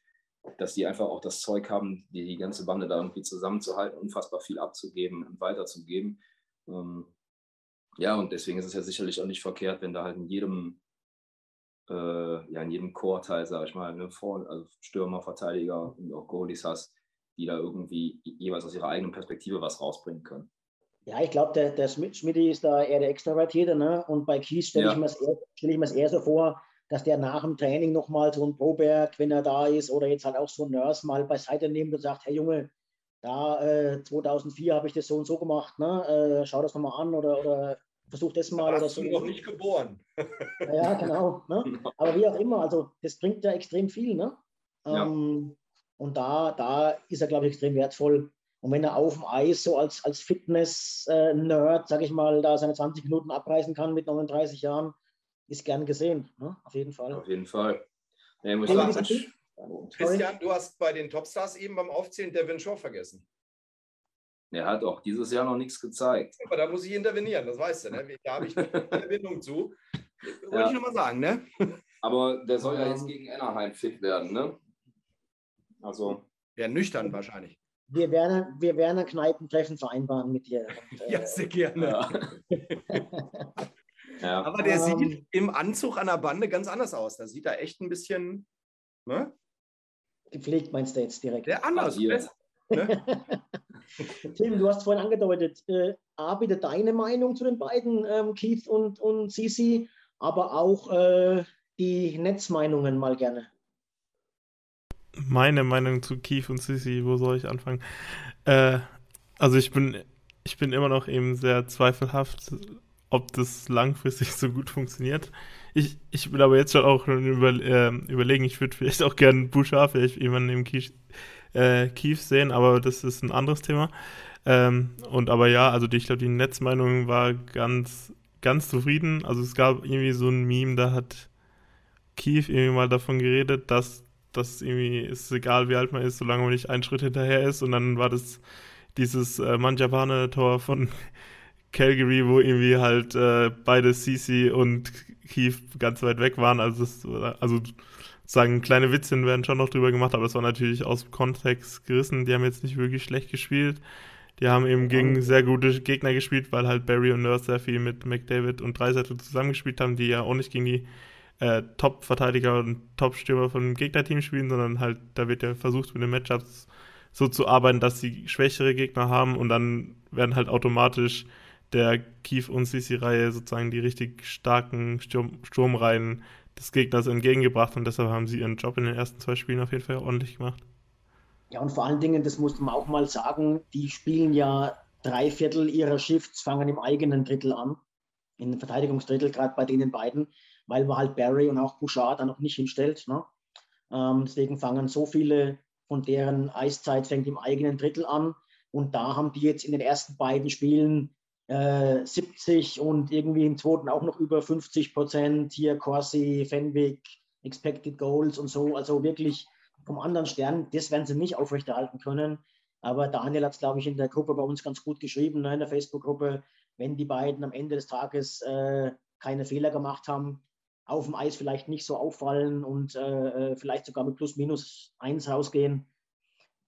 dass die einfach auch das Zeug haben, die, die ganze Bande da irgendwie zusammenzuhalten, unfassbar viel abzugeben und weiterzugeben. Ähm, ja, und deswegen ist es ja sicherlich auch nicht verkehrt, wenn da halt in jedem, äh, ja, in jedem Chorteil, sage ich mal, ne, Vor also Stürmer, Verteidiger und auch Goalies hast, die da irgendwie jeweils aus ihrer eigenen Perspektive was rausbringen können. Ja, ich glaube, der, der Schmidt ist da eher der Extravertierte, ne? Und bei Kies stelle ja. ich mir es eher, stell eher so vor, dass der nach dem Training nochmal so ein Proberg, wenn er da ist, oder jetzt halt auch so ein Nurse mal beiseite nimmt und sagt, hey Junge, da äh, 2004 habe ich das so und so gemacht, ne? Äh, schau das nochmal an oder, oder versuch das mal. Da oder so. du noch nicht geboren. ja, genau, ne? Aber wie auch immer, also das bringt ja extrem viel, ne? Ja. Ähm, und da, da ist er, glaube ich, extrem wertvoll. Und wenn er auf dem Eis so als, als Fitness-Nerd, sage ich mal, da seine 20 Minuten abreißen kann mit 39 Jahren, ist gern gesehen, ne? auf jeden Fall. Auf jeden Fall. Ja, muss sagen, Christian, du hast bei den Topstars eben beim Aufzählen Devin Shaw vergessen. Er hat auch dieses Jahr noch nichts gezeigt. Aber da muss ich intervenieren, das weißt du, ne? Da habe ich eine Verbindung zu. Wollte ja. ich nochmal sagen, ne? Aber der soll ja jetzt gegen Anaheim fit werden, ne? Also. Ja, nüchtern wahrscheinlich. Wir werden, wir werden ein Kneipentreffen vereinbaren mit dir. Und, äh, ja, sehr gerne. Ja. Ja. Aber der um, sieht ähm. im Anzug an der Bande ganz anders aus. Da sieht er echt ein bisschen. Ne? Gepflegt meinst du jetzt direkt? Der anders. Besser, ne? Tim, du hast vorhin angedeutet, äh, A, bitte deine Meinung zu den beiden, ähm, Keith und, und Sisi, aber auch äh, die Netzmeinungen mal gerne. Meine Meinung zu Keith und Sisi, wo soll ich anfangen? Äh, also ich bin, ich bin immer noch eben sehr zweifelhaft ob das langfristig so gut funktioniert. Ich, ich will aber jetzt schon auch über, äh, überlegen, ich würde vielleicht auch gerne Bouchard vielleicht jemanden im Kief, äh, Kief sehen, aber das ist ein anderes Thema. Ähm, und aber ja, also die, ich glaube, die Netzmeinung war ganz, ganz zufrieden. Also es gab irgendwie so ein Meme, da hat Kief irgendwie mal davon geredet, dass das irgendwie ist egal, wie alt man ist, solange man nicht einen Schritt hinterher ist. Und dann war das dieses äh, Manjapane-Tor von Calgary, wo irgendwie halt äh, beide CC und Keith ganz weit weg waren. Also, das, also sagen, kleine Witzchen werden schon noch drüber gemacht, aber das war natürlich aus Kontext gerissen. Die haben jetzt nicht wirklich schlecht gespielt. Die haben eben gegen sehr gute Gegner gespielt, weil halt Barry und Nurse sehr viel mit McDavid und Dreisettel zusammengespielt haben, die ja auch nicht gegen die äh, Top-Verteidiger und Top-Stürmer von Gegnerteam spielen, sondern halt, da wird ja versucht, mit den Matchups so zu arbeiten, dass sie schwächere Gegner haben und dann werden halt automatisch der Kief- und Sisi-Reihe sozusagen die richtig starken Sturm Sturmreihen des Gegners entgegengebracht und deshalb haben sie ihren Job in den ersten zwei Spielen auf jeden Fall ordentlich gemacht. Ja, und vor allen Dingen, das muss man auch mal sagen, die spielen ja drei Viertel ihrer Shifts fangen im eigenen Drittel an, in Verteidigungsdrittel, gerade bei denen beiden, weil man halt Barry und auch Bouchard da noch nicht hinstellt. Ne? Ähm, deswegen fangen so viele von deren Eiszeit fängt im eigenen Drittel an. Und da haben die jetzt in den ersten beiden Spielen äh, 70 und irgendwie im zweiten auch noch über 50 Prozent. Hier Corsi, Fenwick, Expected Goals und so. Also wirklich vom anderen Stern. Das werden sie nicht aufrechterhalten können. Aber Daniel hat es, glaube ich, in der Gruppe bei uns ganz gut geschrieben, ne, in der Facebook-Gruppe. Wenn die beiden am Ende des Tages äh, keine Fehler gemacht haben, auf dem Eis vielleicht nicht so auffallen und äh, äh, vielleicht sogar mit plus minus eins rausgehen.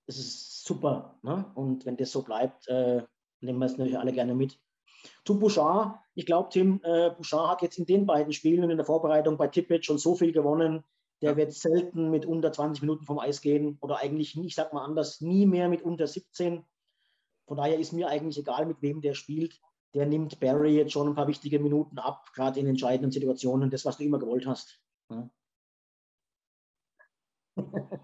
Das ist super. Ne? Und wenn das so bleibt, äh, nehmen wir es natürlich alle gerne mit. Zu Bouchard, ich glaube, Tim, äh, Bouchard hat jetzt in den beiden Spielen und in der Vorbereitung bei Tippett schon so viel gewonnen, der wird selten mit unter 20 Minuten vom Eis gehen oder eigentlich, ich sag mal anders, nie mehr mit unter 17. Von daher ist mir eigentlich egal, mit wem der spielt der nimmt Barry jetzt schon ein paar wichtige Minuten ab, gerade in entscheidenden Situationen, das, was du immer gewollt hast. Ja,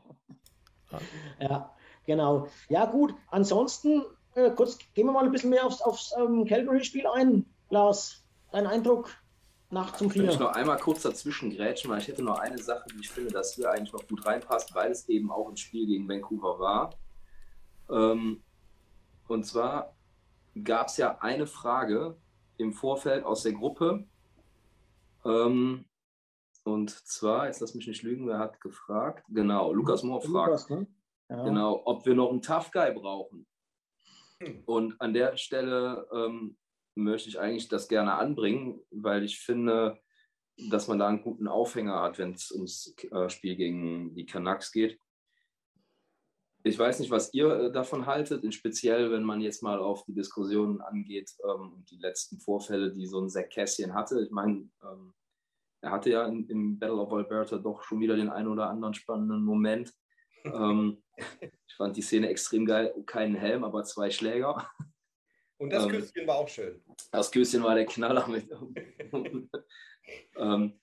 ja genau. Ja, gut. Ansonsten, äh, kurz gehen wir mal ein bisschen mehr aufs, aufs ähm, Calgary-Spiel ein. Lars, dein Eindruck nach zum Vier? Ich noch einmal kurz dazwischen grätschen, weil ich hätte noch eine Sache, die ich finde, dass hier eigentlich noch gut reinpasst, weil es eben auch ein Spiel gegen Vancouver war. Ähm, und zwar gab es ja eine Frage im Vorfeld aus der Gruppe. Ähm, und zwar, jetzt lass mich nicht lügen, wer hat gefragt? Genau, Lukas Mohr fragt. Lukas, ne? ja. Genau, ob wir noch einen Tough Guy brauchen. Hm. Und an der Stelle ähm, möchte ich eigentlich das gerne anbringen, weil ich finde, dass man da einen guten Aufhänger hat, wenn es ums äh, Spiel gegen die Canucks geht. Ich weiß nicht, was ihr äh, davon haltet, speziell wenn man jetzt mal auf die Diskussion angeht ähm, und die letzten Vorfälle, die so ein Zach Cassian hatte. Ich meine, ähm, er hatte ja in, im Battle of Alberta doch schon wieder den einen oder anderen spannenden Moment. ähm, ich fand die Szene extrem geil. Keinen Helm, aber zwei Schläger. Und das ähm, Küsschen war auch schön. Das Küsschen war der Knaller mit. ähm,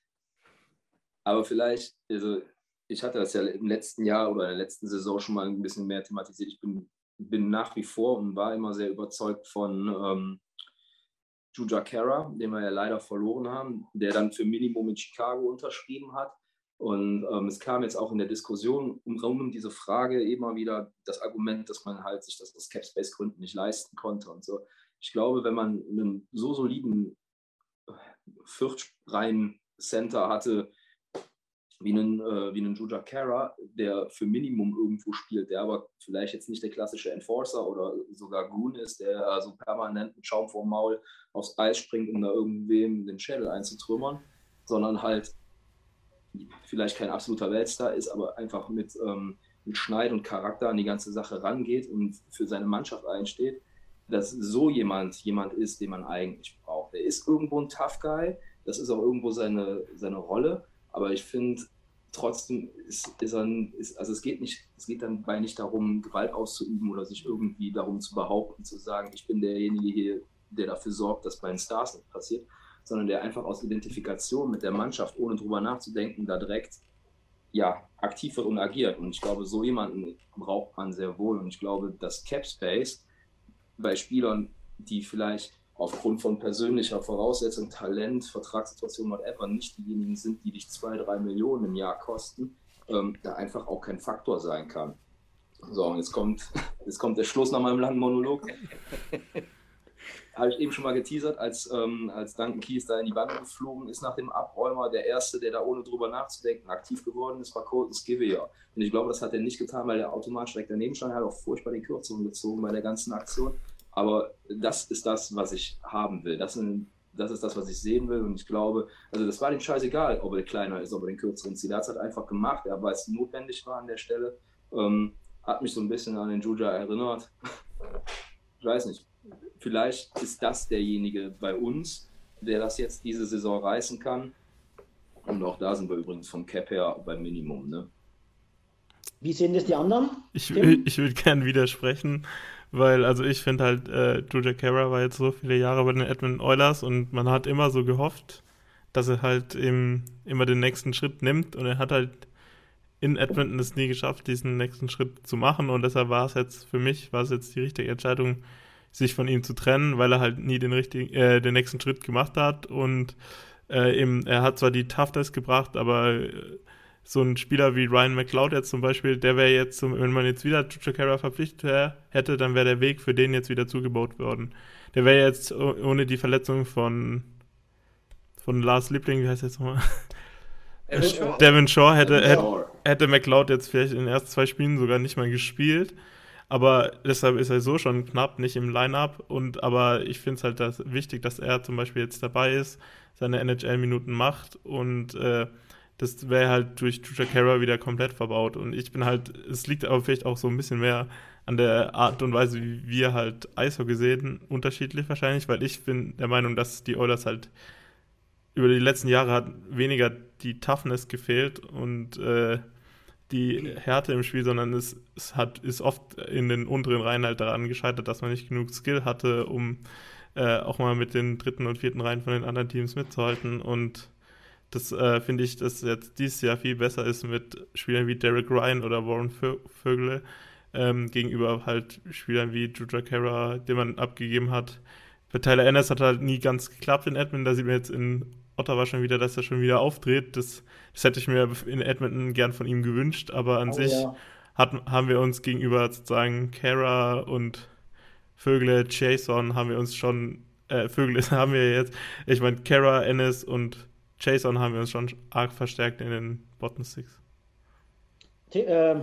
aber vielleicht, also ich hatte das ja im letzten Jahr oder in der letzten Saison schon mal ein bisschen mehr thematisiert. Ich bin, bin nach wie vor und war immer sehr überzeugt von ähm, Juja Kara, den wir ja leider verloren haben, der dann für Minimum in Chicago unterschrieben hat. Und ähm, es kam jetzt auch in der Diskussion um, um diese Frage immer wieder das Argument, dass man halt sich das aus Capspace-Gründen nicht leisten konnte und so. Ich glaube, wenn man einen so soliden äh, Viertreihen Center hatte, wie einen, äh, einen Juja Kara, der für Minimum irgendwo spielt, der aber vielleicht jetzt nicht der klassische Enforcer oder sogar Goon ist, der also permanent mit Schaum vorm Maul aufs Eis springt, um da irgendwem den Schädel einzutrümmern, sondern halt vielleicht kein absoluter Weltstar ist, aber einfach mit, ähm, mit Schneid und Charakter an die ganze Sache rangeht und für seine Mannschaft einsteht, dass so jemand jemand ist, den man eigentlich braucht. Er ist irgendwo ein Tough Guy, das ist auch irgendwo seine, seine Rolle, aber ich finde, trotzdem ist, ist, er, ist, also es geht nicht, es geht dann bei nicht darum, Gewalt auszuüben oder sich irgendwie darum zu behaupten, zu sagen, ich bin derjenige hier, der dafür sorgt, dass bei den Stars nicht passiert, sondern der einfach aus Identifikation mit der Mannschaft, ohne drüber nachzudenken, da direkt ja, aktiv wird und agiert. Und ich glaube, so jemanden braucht man sehr wohl. Und ich glaube, dass Cap Space bei Spielern, die vielleicht aufgrund von persönlicher Voraussetzung, Talent, Vertragssituation, whatever, nicht diejenigen sind, die dich zwei, drei Millionen im Jahr kosten, ähm, da einfach auch kein Faktor sein kann. So, und jetzt kommt, jetzt kommt der Schluss nach meinem langen Monolog. Habe ich eben schon mal geteasert, als, ähm, als Duncan Keys da in die Bande geflogen ist nach dem Abräumer. Der Erste, der da ohne drüber nachzudenken aktiv geworden ist, war Colton Skivia. Und ich glaube, das hat er nicht getan, weil er automatisch direkt daneben stand. Er hat auch furchtbar die Kürzungen gezogen bei der ganzen Aktion. Aber das ist das, was ich haben will. Das, sind, das ist das, was ich sehen will. Und ich glaube, also das war dem scheißegal, ob er kleiner ist, ob er den kürzeren zieht. Er hat es halt einfach gemacht, er weil es notwendig war an der Stelle. Ähm, hat mich so ein bisschen an den Juja erinnert. ich weiß nicht. Vielleicht ist das derjenige bei uns, der das jetzt diese Saison reißen kann. Und auch da sind wir übrigens vom Cap her beim Minimum. Ne? Wie sehen das die anderen? Ich, ich würde gerne widersprechen. Weil, also ich finde halt, äh, Juja Kara war jetzt so viele Jahre bei den Edmund Oilers und man hat immer so gehofft, dass er halt eben immer den nächsten Schritt nimmt und er hat halt in Edmonton es nie geschafft, diesen nächsten Schritt zu machen und deshalb war es jetzt für mich, war es jetzt die richtige Entscheidung, sich von ihm zu trennen, weil er halt nie den richtigen, äh, den nächsten Schritt gemacht hat und äh, eben, er hat zwar die Toughness gebracht, aber so ein Spieler wie Ryan McLeod jetzt zum Beispiel, der wäre jetzt, wenn man jetzt wieder Chakara verpflichtet hätte, dann wäre der Weg für den jetzt wieder zugebaut worden. Der wäre jetzt ohne die Verletzung von, von Lars Liebling, wie heißt er jetzt nochmal? Devin Shaw, Devin Shaw hätte, hätte, hätte McLeod jetzt vielleicht in den ersten zwei Spielen sogar nicht mal gespielt. Aber deshalb ist er so schon knapp nicht im Line-Up. Und aber ich finde es halt das wichtig, dass er zum Beispiel jetzt dabei ist, seine NHL-Minuten macht und äh, das wäre halt durch Kara wieder komplett verbaut. Und ich bin halt, es liegt aber vielleicht auch so ein bisschen mehr an der Art und Weise, wie wir halt Eishockey sehen, unterschiedlich wahrscheinlich, weil ich bin der Meinung, dass die Oilers halt über die letzten Jahre hat weniger die Toughness gefehlt und äh, die Härte im Spiel, sondern es, es, hat, ist oft in den unteren Reihen halt daran gescheitert, dass man nicht genug Skill hatte, um äh, auch mal mit den dritten und vierten Reihen von den anderen Teams mitzuhalten. Und das äh, finde ich, dass jetzt dieses Jahr viel besser ist mit Spielern wie Derek Ryan oder Warren Vögele ähm, gegenüber halt Spielern wie Juja Kara, den man abgegeben hat. Bei Tyler Ennis hat halt nie ganz geklappt in Edmonton. Da sieht man jetzt in Ottawa schon wieder, dass er schon wieder auftritt. Das, das hätte ich mir in Edmonton gern von ihm gewünscht, aber an oh, sich ja. hat, haben wir uns gegenüber sozusagen Kara und Vögele, Jason haben wir uns schon, äh, Vögele haben wir jetzt, ich meine, Kara, Ennis und Jason haben wir uns schon arg verstärkt in den Bottom Six. Äh,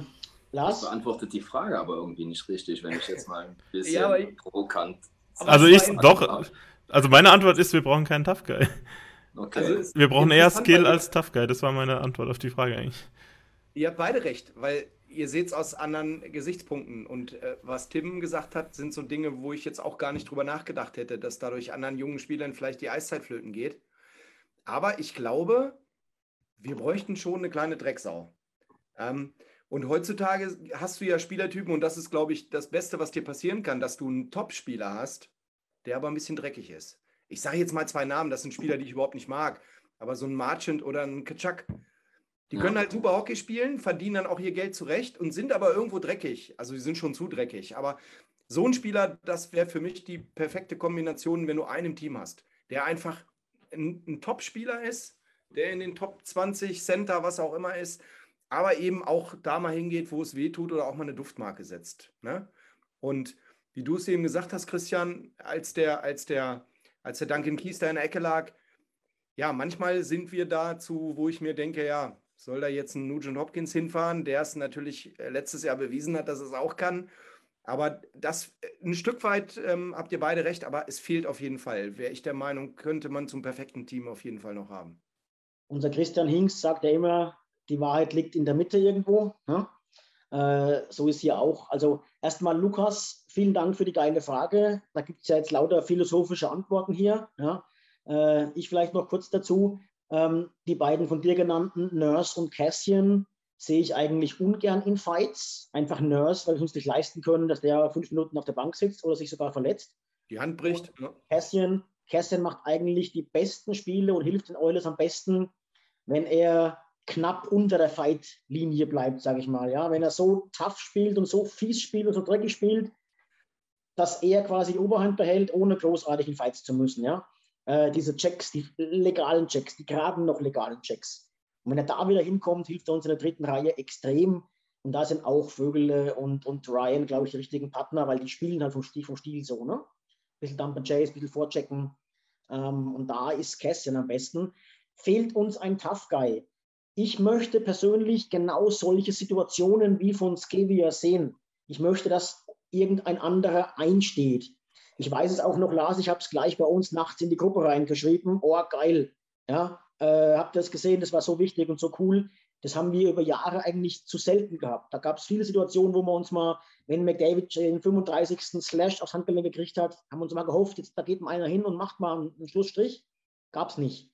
Lars? Das beantwortet die Frage aber irgendwie nicht richtig, wenn ich jetzt mal ein bisschen ja, provokant. Also ich, doch, also meine Antwort ist, wir brauchen keinen Tough Guy. Okay. Also wir brauchen eher Skill als Tough Guy. Das war meine Antwort auf die Frage eigentlich. Ihr habt beide recht, weil ihr seht es aus anderen Gesichtspunkten. Und äh, was Tim gesagt hat, sind so Dinge, wo ich jetzt auch gar nicht drüber nachgedacht hätte, dass dadurch anderen jungen Spielern vielleicht die Eiszeit flöten geht. Aber ich glaube, wir bräuchten schon eine kleine Drecksau. Ähm, und heutzutage hast du ja Spielertypen, und das ist, glaube ich, das Beste, was dir passieren kann, dass du einen Top-Spieler hast, der aber ein bisschen dreckig ist ich sage jetzt mal zwei Namen, das sind Spieler, die ich überhaupt nicht mag, aber so ein Marchand oder ein Kaczak, die ja. können halt super Hockey spielen, verdienen dann auch ihr Geld zurecht und sind aber irgendwo dreckig. Also die sind schon zu dreckig. Aber so ein Spieler, das wäre für mich die perfekte Kombination, wenn du einen im Team hast, der einfach ein, ein Top-Spieler ist, der in den Top 20 Center, was auch immer ist, aber eben auch da mal hingeht, wo es weh tut oder auch mal eine Duftmarke setzt. Ne? Und wie du es eben gesagt hast, Christian, als der, als der als der Duncan Keys da in der Ecke lag. Ja, manchmal sind wir dazu, wo ich mir denke, ja, soll da jetzt ein Nugent Hopkins hinfahren, der es natürlich äh, letztes Jahr bewiesen hat, dass es auch kann. Aber das äh, ein Stück weit ähm, habt ihr beide recht, aber es fehlt auf jeden Fall. Wäre ich der Meinung, könnte man zum perfekten Team auf jeden Fall noch haben. Unser Christian Hinks sagt ja immer, die Wahrheit liegt in der Mitte irgendwo. Ne? Äh, so ist hier auch. Also erstmal Lukas, vielen Dank für die geile Frage. Da gibt es ja jetzt lauter philosophische Antworten hier. Ja. Äh, ich vielleicht noch kurz dazu. Ähm, die beiden von dir genannten, Nurse und Cassian, sehe ich eigentlich ungern in Fights. Einfach Nurse, weil wir uns nicht leisten können, dass der fünf Minuten auf der Bank sitzt oder sich sogar verletzt. Die Hand bricht. Ja. Cassian, Cassian macht eigentlich die besten Spiele und hilft den Oilers am besten, wenn er knapp unter der Fight-Linie bleibt, sage ich mal. Ja? Wenn er so tough spielt und so fies spielt und so dreckig spielt, dass er quasi die Oberhand behält, ohne großartig in Fights zu müssen. Ja? Äh, diese Checks, die legalen Checks, die geraden noch legalen Checks. Und wenn er da wieder hinkommt, hilft er uns in der dritten Reihe extrem. Und da sind auch Vögel und, und Ryan, glaube ich, die richtigen Partner, weil die spielen halt vom Stil, vom Stil so. Ne? Ein bisschen Dumper Jays, ein bisschen vorchecken. Ähm, und da ist Cassian am besten. Fehlt uns ein Tough Guy ich möchte persönlich genau solche Situationen wie von Skevia sehen. Ich möchte, dass irgendein anderer einsteht. Ich weiß es auch noch, Lars, ich habe es gleich bei uns nachts in die Gruppe reingeschrieben. Oh, geil. Ja, äh, habt ihr das gesehen? Das war so wichtig und so cool. Das haben wir über Jahre eigentlich zu selten gehabt. Da gab es viele Situationen, wo wir uns mal, wenn McDavid den 35. Slash aufs Handgelenk gekriegt hat, haben wir uns mal gehofft, jetzt da geht mal einer hin und macht mal einen Schlussstrich. Gab es nicht.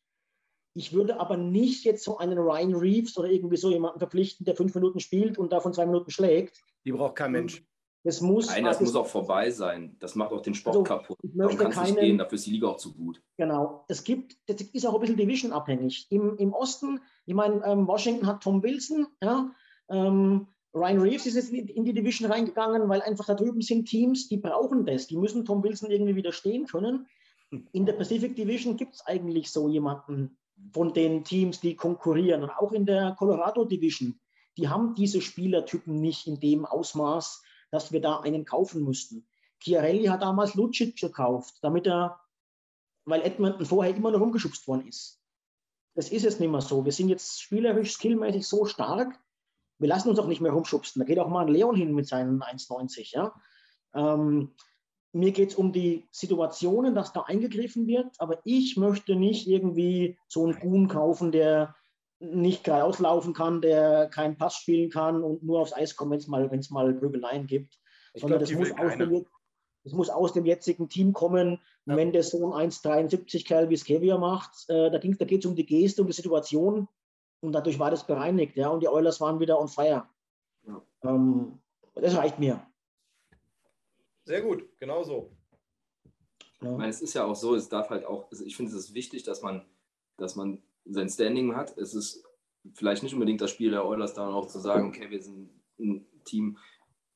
Ich würde aber nicht jetzt so einen Ryan Reeves oder irgendwie so jemanden verpflichten, der fünf Minuten spielt und davon zwei Minuten schlägt. Die braucht kein Mensch. Das muss, Nein, das muss auch vorbei sein. Das macht auch den Sport also, kaputt. Darum kann es nicht gehen, dafür ist die Liga auch zu gut. Genau. Es gibt, das ist auch ein bisschen Division-abhängig. Im, Im Osten, ich meine, ähm, Washington hat Tom Wilson, ja, ähm, Ryan Reeves ist jetzt in die Division reingegangen, weil einfach da drüben sind Teams, die brauchen das. Die müssen Tom Wilson irgendwie widerstehen können. In der Pacific Division gibt es eigentlich so jemanden von den Teams, die konkurrieren. Und auch in der Colorado Division, die haben diese Spielertypen nicht in dem Ausmaß, dass wir da einen kaufen müssten. Chiarelli hat damals Lucic gekauft, damit er, weil Edmonton vorher immer noch umgeschubst worden ist. Das ist jetzt nicht mehr so. Wir sind jetzt spielerisch, skillmäßig so stark, wir lassen uns auch nicht mehr rumschubsten. Da geht auch mal ein Leon hin mit seinen 1,90. Ja? Ähm, mir geht es um die Situationen, dass da eingegriffen wird, aber ich möchte nicht irgendwie so einen Kuhn kaufen, der nicht geradeaus laufen kann, der keinen Pass spielen kann und nur aufs Eis kommt, wenn es mal, mal Prügeleien gibt. Ich Sondern glaub, das, muss aus dem, das muss aus dem jetzigen Team kommen. Ja. Wenn der Sohn 1,73 Kerl wie Skevia macht, äh, da, da geht es um die Geste, um die Situation und dadurch war das bereinigt. Ja, und die Oilers waren wieder on fire. Ja. Ähm, das reicht mir. Sehr gut, genau so. Ja. Ich meine, es ist ja auch so, es darf halt auch, also ich finde es ist wichtig, dass man, dass man sein Standing hat. Es ist vielleicht nicht unbedingt das Spiel der Oilers, dann auch zu sagen, okay, wir sind ein Team,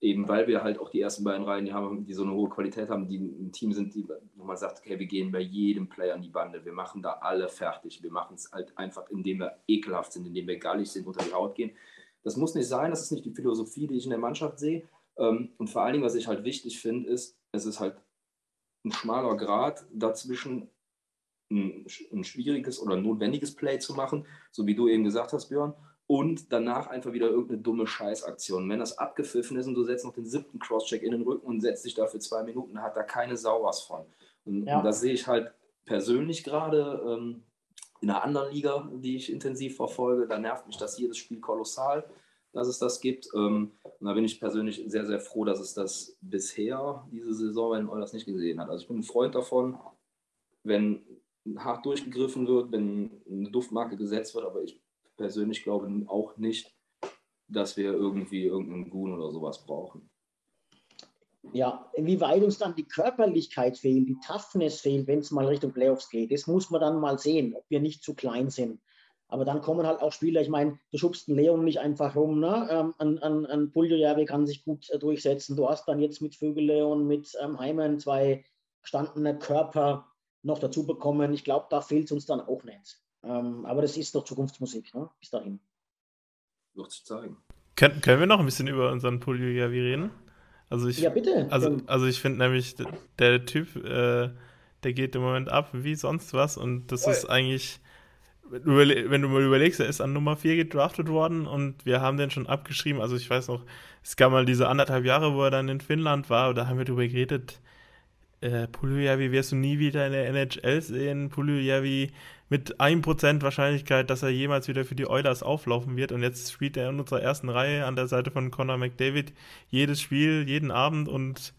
eben weil wir halt auch die ersten beiden Reihen, die haben, die so eine hohe Qualität haben, die ein Team sind, die, wo man sagt, okay, wir gehen bei jedem Player an die Bande, wir machen da alle fertig, wir machen es halt einfach, indem wir ekelhaft sind, indem wir gallig sind, unter die Haut gehen. Das muss nicht sein, das ist nicht die Philosophie, die ich in der Mannschaft sehe. Ähm, und vor allen Dingen, was ich halt wichtig finde, ist, es ist halt ein schmaler Grad dazwischen, ein, ein schwieriges oder notwendiges Play zu machen, so wie du eben gesagt hast, Björn, und danach einfach wieder irgendeine dumme Scheißaktion. Wenn das abgepfiffen ist und du setzt noch den siebten Crosscheck in den Rücken und setzt dich da für zwei Minuten, hat da keine Sau was von. Und, ja. und das sehe ich halt persönlich gerade ähm, in einer anderen Liga, die ich intensiv verfolge. Da nervt mich das jedes Spiel kolossal, dass es das gibt. Ähm, und da bin ich persönlich sehr, sehr froh, dass es das bisher diese Saison bei den Oilers nicht gesehen hat. Also ich bin ein Freund davon, wenn hart durchgegriffen wird, wenn eine Duftmarke gesetzt wird, aber ich persönlich glaube auch nicht, dass wir irgendwie irgendeinen Goon oder sowas brauchen. Ja, inwieweit uns dann die Körperlichkeit fehlt, die Toughness fehlt, wenn es mal Richtung Playoffs geht, das muss man dann mal sehen, ob wir nicht zu klein sind. Aber dann kommen halt auch Spieler, ich meine, du schubst einen Leon nicht einfach rum, ne? Ähm, an, an, an Puljujärvi kann sich gut äh, durchsetzen. Du hast dann jetzt mit Vögele und mit ähm, Heimann zwei gestandene Körper noch dazu bekommen. Ich glaube, da fehlt es uns dann auch nicht. Ähm, aber das ist doch Zukunftsmusik, ne? bis dahin. Wird sich zeigen. Können, können wir noch ein bisschen über unseren Polyavi reden? Also ich, ja, bitte. Also, also ich finde nämlich, der Typ, äh, der geht im Moment ab wie sonst was und das oh, ist eigentlich, wenn du mal überlegst, er ist an Nummer 4 gedraftet worden und wir haben den schon abgeschrieben. Also ich weiß noch, es gab mal diese anderthalb Jahre, wo er dann in Finnland war, da haben wir darüber geredet, äh, Puljujärvi wirst du nie wieder in der NHL sehen. Puljujärvi mit 1% Wahrscheinlichkeit, dass er jemals wieder für die Oilers auflaufen wird. Und jetzt spielt er in unserer ersten Reihe an der Seite von Conor McDavid jedes Spiel, jeden Abend und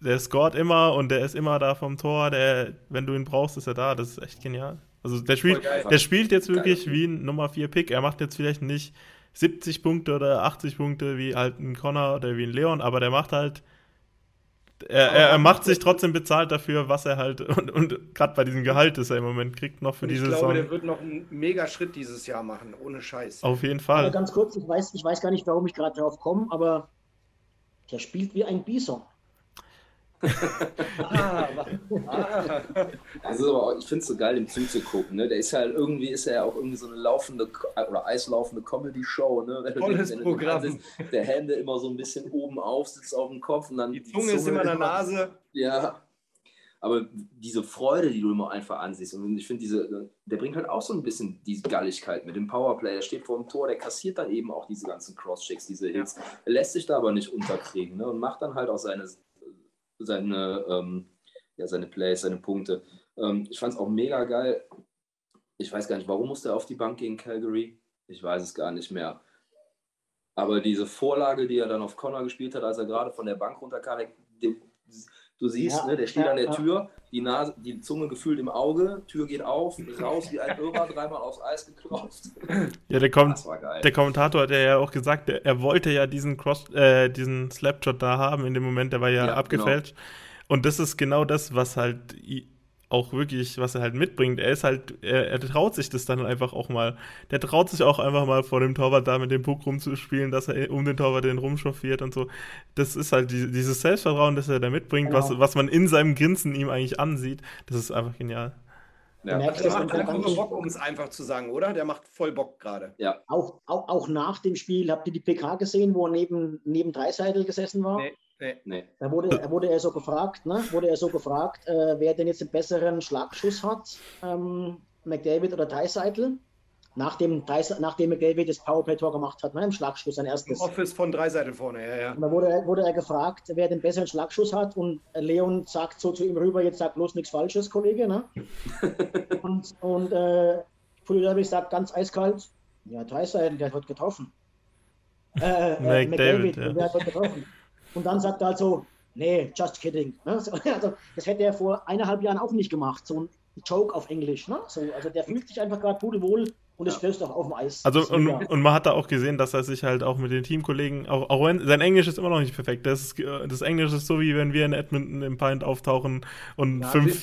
der scoret immer und der ist immer da vom Tor. Der, wenn du ihn brauchst, ist er da. Das ist echt genial. Also der spielt, der spielt jetzt wirklich wie ein Nummer 4 Pick. Er macht jetzt vielleicht nicht 70 Punkte oder 80 Punkte wie halt ein Connor oder wie ein Leon, aber der macht halt er, er, er, macht sich trotzdem bezahlt dafür, was er halt, und, und gerade bei diesem Gehalt, das er im Moment kriegt, noch für diese Saison. Ich glaube, der wird noch einen mega Schritt dieses Jahr machen, ohne Scheiß. Auf jeden Fall. Aber ganz kurz, ich weiß, ich weiß gar nicht, warum ich gerade drauf komme, aber der spielt wie ein Bison ah, ah. Also aber ich finde es so geil, dem zuzugucken. Ne? Der ist halt irgendwie ist er ja auch irgendwie so eine laufende oder eislaufende Comedy-Show. Ne? Tolles den, Programm. Sitzt, der Hände immer so ein bisschen oben auf, sitzt auf dem Kopf und dann die, die Zunge, Zunge ist immer in der Nase. Ja. Aber diese Freude, die du immer einfach ansiehst, und ich finde, diese, der bringt halt auch so ein bisschen diese Galligkeit mit dem Powerplay. Der steht vor dem Tor, der kassiert dann eben auch diese ganzen Cross-Checks, diese Hits. Er lässt sich da aber nicht unterkriegen ne? und macht dann halt auch seine, seine, ähm, ja, seine Plays, seine Punkte. Ähm, ich fand es auch mega geil. Ich weiß gar nicht, warum musste er auf die Bank gegen Calgary? Ich weiß es gar nicht mehr. Aber diese Vorlage, die er dann auf Connor gespielt hat, als er gerade von der Bank runterkam, du siehst, ja, ne, der steht ja, an der Tür, die, Nase, die Zunge gefühlt im Auge, Tür geht auf, raus wie ein Irrer, dreimal aufs Eis geklopft. Ja, der, Kom der Kommentator hat ja auch gesagt, er wollte ja diesen Cross, äh, diesen Slapshot da haben in dem Moment, der war ja, ja abgefälscht. Genau. Und das ist genau das, was halt auch wirklich, was er halt mitbringt. Er ist halt, er, er, traut sich das dann einfach auch mal. Der traut sich auch einfach mal vor dem Torwart da mit dem Puck rumzuspielen, dass er um den Torwart den rumchauffiert und so. Das ist halt die, dieses Selbstvertrauen, das er da mitbringt, genau. was, was man in seinem Grinsen ihm eigentlich ansieht. Das ist einfach genial. Ja. Der macht einfach Bock, um es einfach zu sagen, oder? Der macht voll Bock gerade. Ja. Auch, auch, auch nach dem Spiel, habt ihr die PK gesehen, wo er neben, neben Dreiseitel gesessen war? Nee. Nee, nee. Da wurde, wurde er so gefragt, ne? wurde er so gefragt, äh, wer denn jetzt den besseren Schlagschuss hat, ähm, McDavid oder Dreiseitel nachdem, nachdem McDavid das Powerplay-Tor gemacht hat, ne, im Schlagschuss sein erstes. Im Office von drei Seiten vorne, ja, ja. Und da wurde, wurde er gefragt, wer den besseren Schlagschuss hat und Leon sagt so zu ihm rüber, jetzt sag bloß nichts Falsches, Kollege, ne? und und äh, Fullerby sagt ganz eiskalt, ja, drei Seiten, der hat getroffen. Äh, äh, McDavid, ja. der hat getroffen. Und dann sagt er halt so, nee, just kidding. Ne? Also, das hätte er vor eineinhalb Jahren auch nicht gemacht, so ein Joke auf Englisch. Ne? So, also der fühlt sich einfach gerade pudelwohl und es stößt auch auf dem Eis. Also und, und, man hat da auch gesehen, dass er sich halt auch mit den Teamkollegen, auch, auch wenn sein Englisch ist immer noch nicht perfekt. Das, ist, das Englisch ist so wie wenn wir in Edmonton im Pint auftauchen und ja, fünf,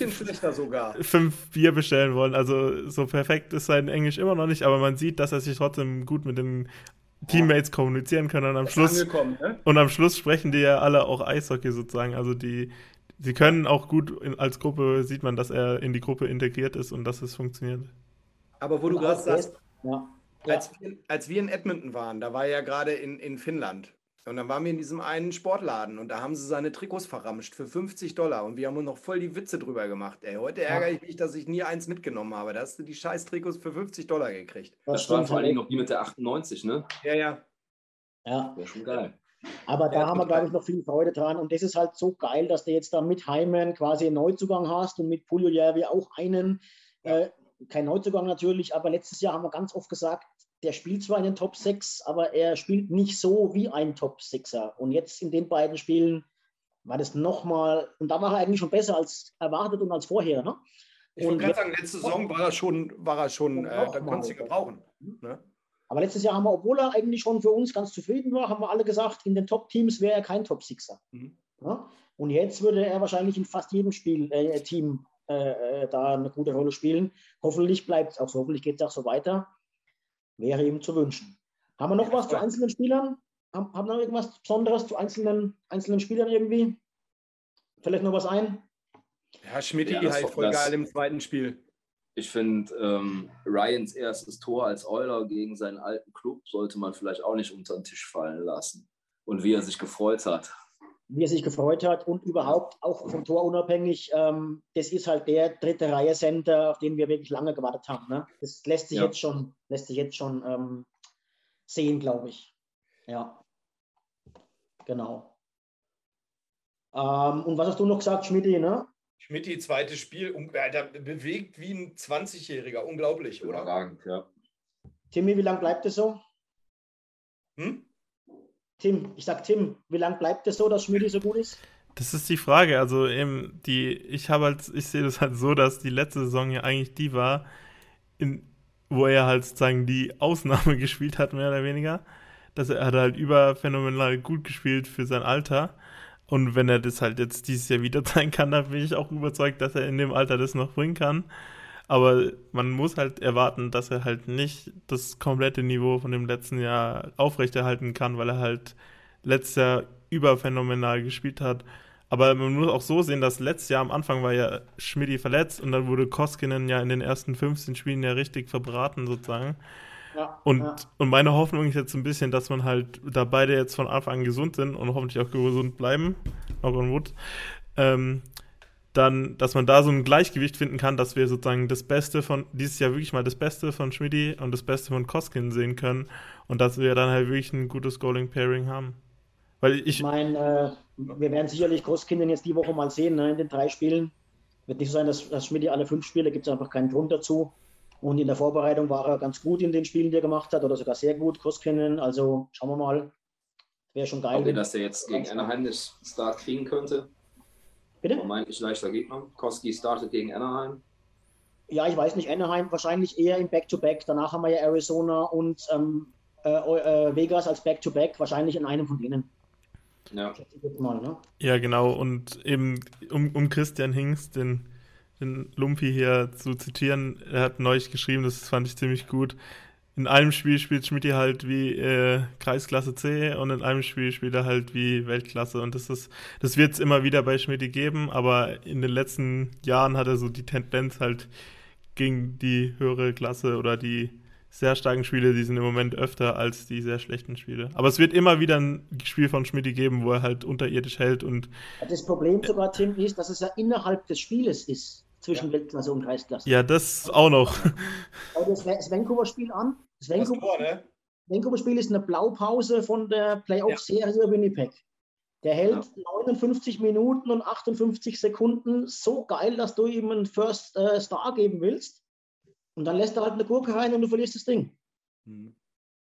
fünf Bier bestellen wollen. Also so perfekt ist sein Englisch immer noch nicht, aber man sieht, dass er sich trotzdem gut mit den Teammates kommunizieren kann und am Schluss ne? und am Schluss sprechen die ja alle auch Eishockey sozusagen. Also die sie können auch gut in, als Gruppe sieht man, dass er in die Gruppe integriert ist und dass es funktioniert. Aber wo du gerade sagst, ja. als, wir, als wir in Edmonton waren, da war er ja gerade in, in Finnland. Und dann waren wir in diesem einen Sportladen und da haben sie seine Trikots verramscht für 50 Dollar und wir haben uns noch voll die Witze drüber gemacht. Ey, heute ärgere ich mich, dass ich nie eins mitgenommen habe. Da hast du die scheiß Trikots für 50 Dollar gekriegt. Das, das waren vor allem noch die mit der 98, ne? Ja, ja. Ja. Wäre schon geil. Aber da ja, haben wir, glaube ich, noch viel Freude dran. Und das ist halt so geil, dass du jetzt da mit Heimen quasi einen Neuzugang hast und mit Puljujärvi auch einen. Ja. Äh, kein Neuzugang natürlich, aber letztes Jahr haben wir ganz oft gesagt, der spielt zwar in den Top 6, aber er spielt nicht so wie ein Top 6er. Und jetzt in den beiden Spielen war das nochmal, und da war er eigentlich schon besser als erwartet und als vorher. Ne? Ich wollte gerade sagen, letzte Saison war er schon, war er schon, äh, da konntest du gebrauchen. Ne? Aber letztes Jahr haben wir, obwohl er eigentlich schon für uns ganz zufrieden war, haben wir alle gesagt, in den Top-Teams wäre er kein Top-Sixer. Mhm. Ja? Und jetzt würde er wahrscheinlich in fast jedem Spiel, äh, Team äh, äh, da eine gute Rolle spielen. Hoffentlich bleibt es auch so, hoffentlich geht es auch so weiter. Wäre ihm zu wünschen. Haben wir noch was zu einzelnen Spielern? Haben, haben wir noch irgendwas Besonderes zu einzelnen, einzelnen Spielern irgendwie? Vielleicht noch was ein? Ja, Schmidt ja, halt voll geil im zweiten Spiel. Ich finde, ähm, Ryans erstes Tor als Euler gegen seinen alten Club sollte man vielleicht auch nicht unter den Tisch fallen lassen. Und wie er sich gefreut hat wie er sich gefreut hat und überhaupt auch vom Tor unabhängig. Ähm, das ist halt der dritte Reihe Center, auf den wir wirklich lange gewartet haben. Ne? Das lässt sich ja. jetzt schon, lässt sich jetzt schon ähm, sehen, glaube ich. Ja, genau. Ähm, und was hast du noch gesagt, Schmidti, ne? Schmidti, zweites Spiel, um, Alter, bewegt wie ein 20-Jähriger, unglaublich, oder? Überragend, ja. Timmy, wie lange bleibt es so? Hm? Tim, ich sag Tim, wie lange bleibt es so, dass Schmidi so gut ist? Das ist die Frage. Also eben die, ich habe halt, ich sehe das halt so, dass die letzte Saison ja eigentlich die war, in, wo er halt sozusagen die Ausnahme gespielt hat, mehr oder weniger. Dass er hat halt überphänomenal gut gespielt für sein Alter. Und wenn er das halt jetzt dieses Jahr wieder zeigen kann, dann bin ich auch überzeugt, dass er in dem Alter das noch bringen kann. Aber man muss halt erwarten, dass er halt nicht das komplette Niveau von dem letzten Jahr aufrechterhalten kann, weil er halt letztes Jahr überphänomenal gespielt hat. Aber man muss auch so sehen, dass letztes Jahr am Anfang war ja Schmidti verletzt und dann wurde Koskinen ja in den ersten 15 Spielen ja richtig verbraten sozusagen. Ja, und, ja. und meine Hoffnung ist jetzt ein bisschen, dass man halt, da beide jetzt von Anfang an gesund sind und hoffentlich auch gesund bleiben, auch on Wood, ähm, dann, dass man da so ein Gleichgewicht finden kann, dass wir sozusagen das Beste von, dieses Jahr wirklich mal das Beste von Schmidti und das Beste von Koskin sehen können und dass wir dann halt wirklich ein gutes Goaling-Pairing haben. Weil ich, ich meine, äh, wir werden sicherlich Koskinen jetzt die Woche mal sehen, ne, in den drei Spielen. Wird nicht so sein, dass, dass Schmidti alle fünf Spiele, gibt es einfach keinen Grund dazu. Und in der Vorbereitung war er ganz gut in den Spielen, die er gemacht hat, oder sogar sehr gut, Koskinen. Also schauen wir mal. Wäre schon geil. Ob dass er jetzt gegen Anaheim das Start kriegen könnte? Bitte? Vermeintlich leichter Gegner. Koski startet gegen Anaheim. Ja, ich weiß nicht, Anaheim wahrscheinlich eher im Back-to-Back. -Back. Danach haben wir ja Arizona und ähm, äh, äh, Vegas als Back-to-Back, -Back. wahrscheinlich in einem von denen. Ja. Mal, ne? ja, genau. Und eben um, um Christian Hinks, den den Lumpi hier zu zitieren. Er hat neulich geschrieben, das fand ich ziemlich gut. In einem Spiel spielt Schmidt halt wie äh, Kreisklasse C und in einem Spiel spielt er halt wie Weltklasse. Und das ist, das wird es immer wieder bei Schmidt geben, aber in den letzten Jahren hat er so die Tendenz halt gegen die höhere Klasse oder die sehr starken Spiele, die sind im Moment öfter als die sehr schlechten Spiele. Aber es wird immer wieder ein Spiel von Schmidt geben, wo er halt unterirdisch hält und. Das Problem sogar, Tim, ist, dass es ja innerhalb des Spieles ist, zwischen ja. Weltklasse und Kreisklasse. Ja, das auch noch. Schau dir das Vancouver-Spiel an. Das Vancouver-Spiel ne? Ist eine Blaupause von der Playoff-Serie ja. Winnipeg. Der hält ja. 59 Minuten und 58 Sekunden so geil, dass du ihm einen First äh, Star geben willst. Und dann lässt er halt eine Gurke rein und du verlierst das Ding. Mhm.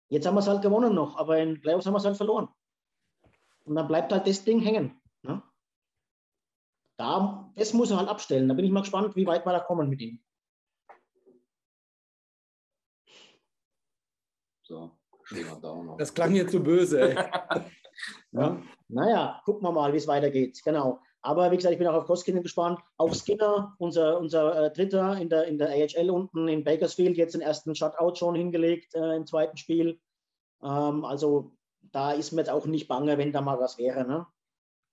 Jetzt haben wir es halt gewonnen noch, aber in Playoffs haben wir es halt verloren. Und dann bleibt halt das Ding hängen. Ne? Da, das muss er halt abstellen. Da bin ich mal gespannt, wie weit wir da kommen mit ihm. So, das klang jetzt so böse. Ey. ja. Naja, gucken wir mal, wie es weitergeht. Genau. Aber wie gesagt, ich bin auch auf Koskinen gespannt. Auch Skinner, unser, unser äh, Dritter in der, in der AHL unten in Bakersfield, jetzt den ersten Shutout schon hingelegt äh, im zweiten Spiel. Ähm, also da ist mir jetzt auch nicht bange, wenn da mal was wäre. Ne?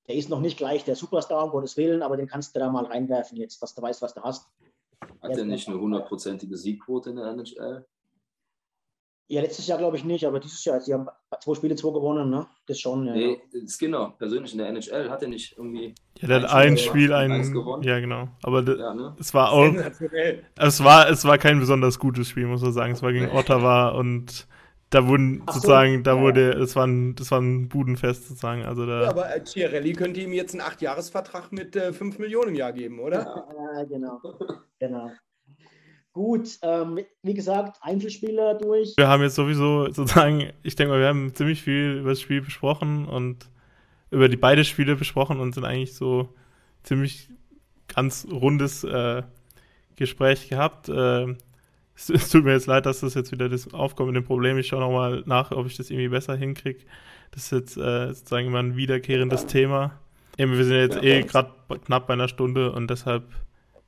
Der ist noch nicht gleich der Superstar, um Gottes Willen, aber den kannst du da mal reinwerfen jetzt, dass du weißt, was du hast. Hat er nicht eine hundertprozentige Siegquote in der NHL? Ja, letztes Jahr glaube ich nicht, aber dieses Jahr, sie haben zwei Spiele, zwei gewonnen, ne? Das schon, ja. Nee, Skinner, persönlich in der NHL, hat er nicht irgendwie. Ja, der hat ein Spiel, ein. Ja, genau. Aber ja, ne? es war auch. Es war, es war kein besonders gutes Spiel, muss man sagen. Es war gegen Ottawa und da wurden Ach sozusagen, so, da wurde, es war ein, das war ein Budenfest sozusagen. Also da, ja, aber äh, Chiarelli könnte ihm jetzt einen 8-Jahres-Vertrag mit äh, 5 Millionen im Jahr geben, oder? Ja, genau. genau. Gut, ähm, wie gesagt, Einzelspieler durch. Wir haben jetzt sowieso sozusagen, ich denke mal, wir haben ziemlich viel über das Spiel besprochen und über die beiden Spiele besprochen und sind eigentlich so ziemlich ganz rundes äh, Gespräch gehabt. Äh, es, es, tut mir jetzt leid, dass das jetzt wieder das aufkommt mit dem Problem. Ich schaue nochmal nach, ob ich das irgendwie besser hinkriege. Das ist jetzt äh, sozusagen immer ein wiederkehrendes Thema. Eben, wir sind jetzt ja, eh gerade knapp bei einer Stunde und deshalb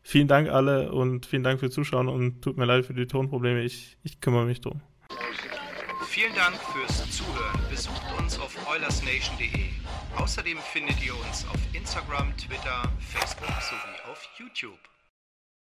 Vielen Dank alle und vielen Dank fürs Zuschauen und tut mir leid für die Tonprobleme. Ich, ich kümmere mich drum. Vielen Dank fürs Zuhören. Besucht uns auf oilersnation.de. Außerdem findet ihr uns auf Instagram, Twitter, Facebook sowie auf YouTube.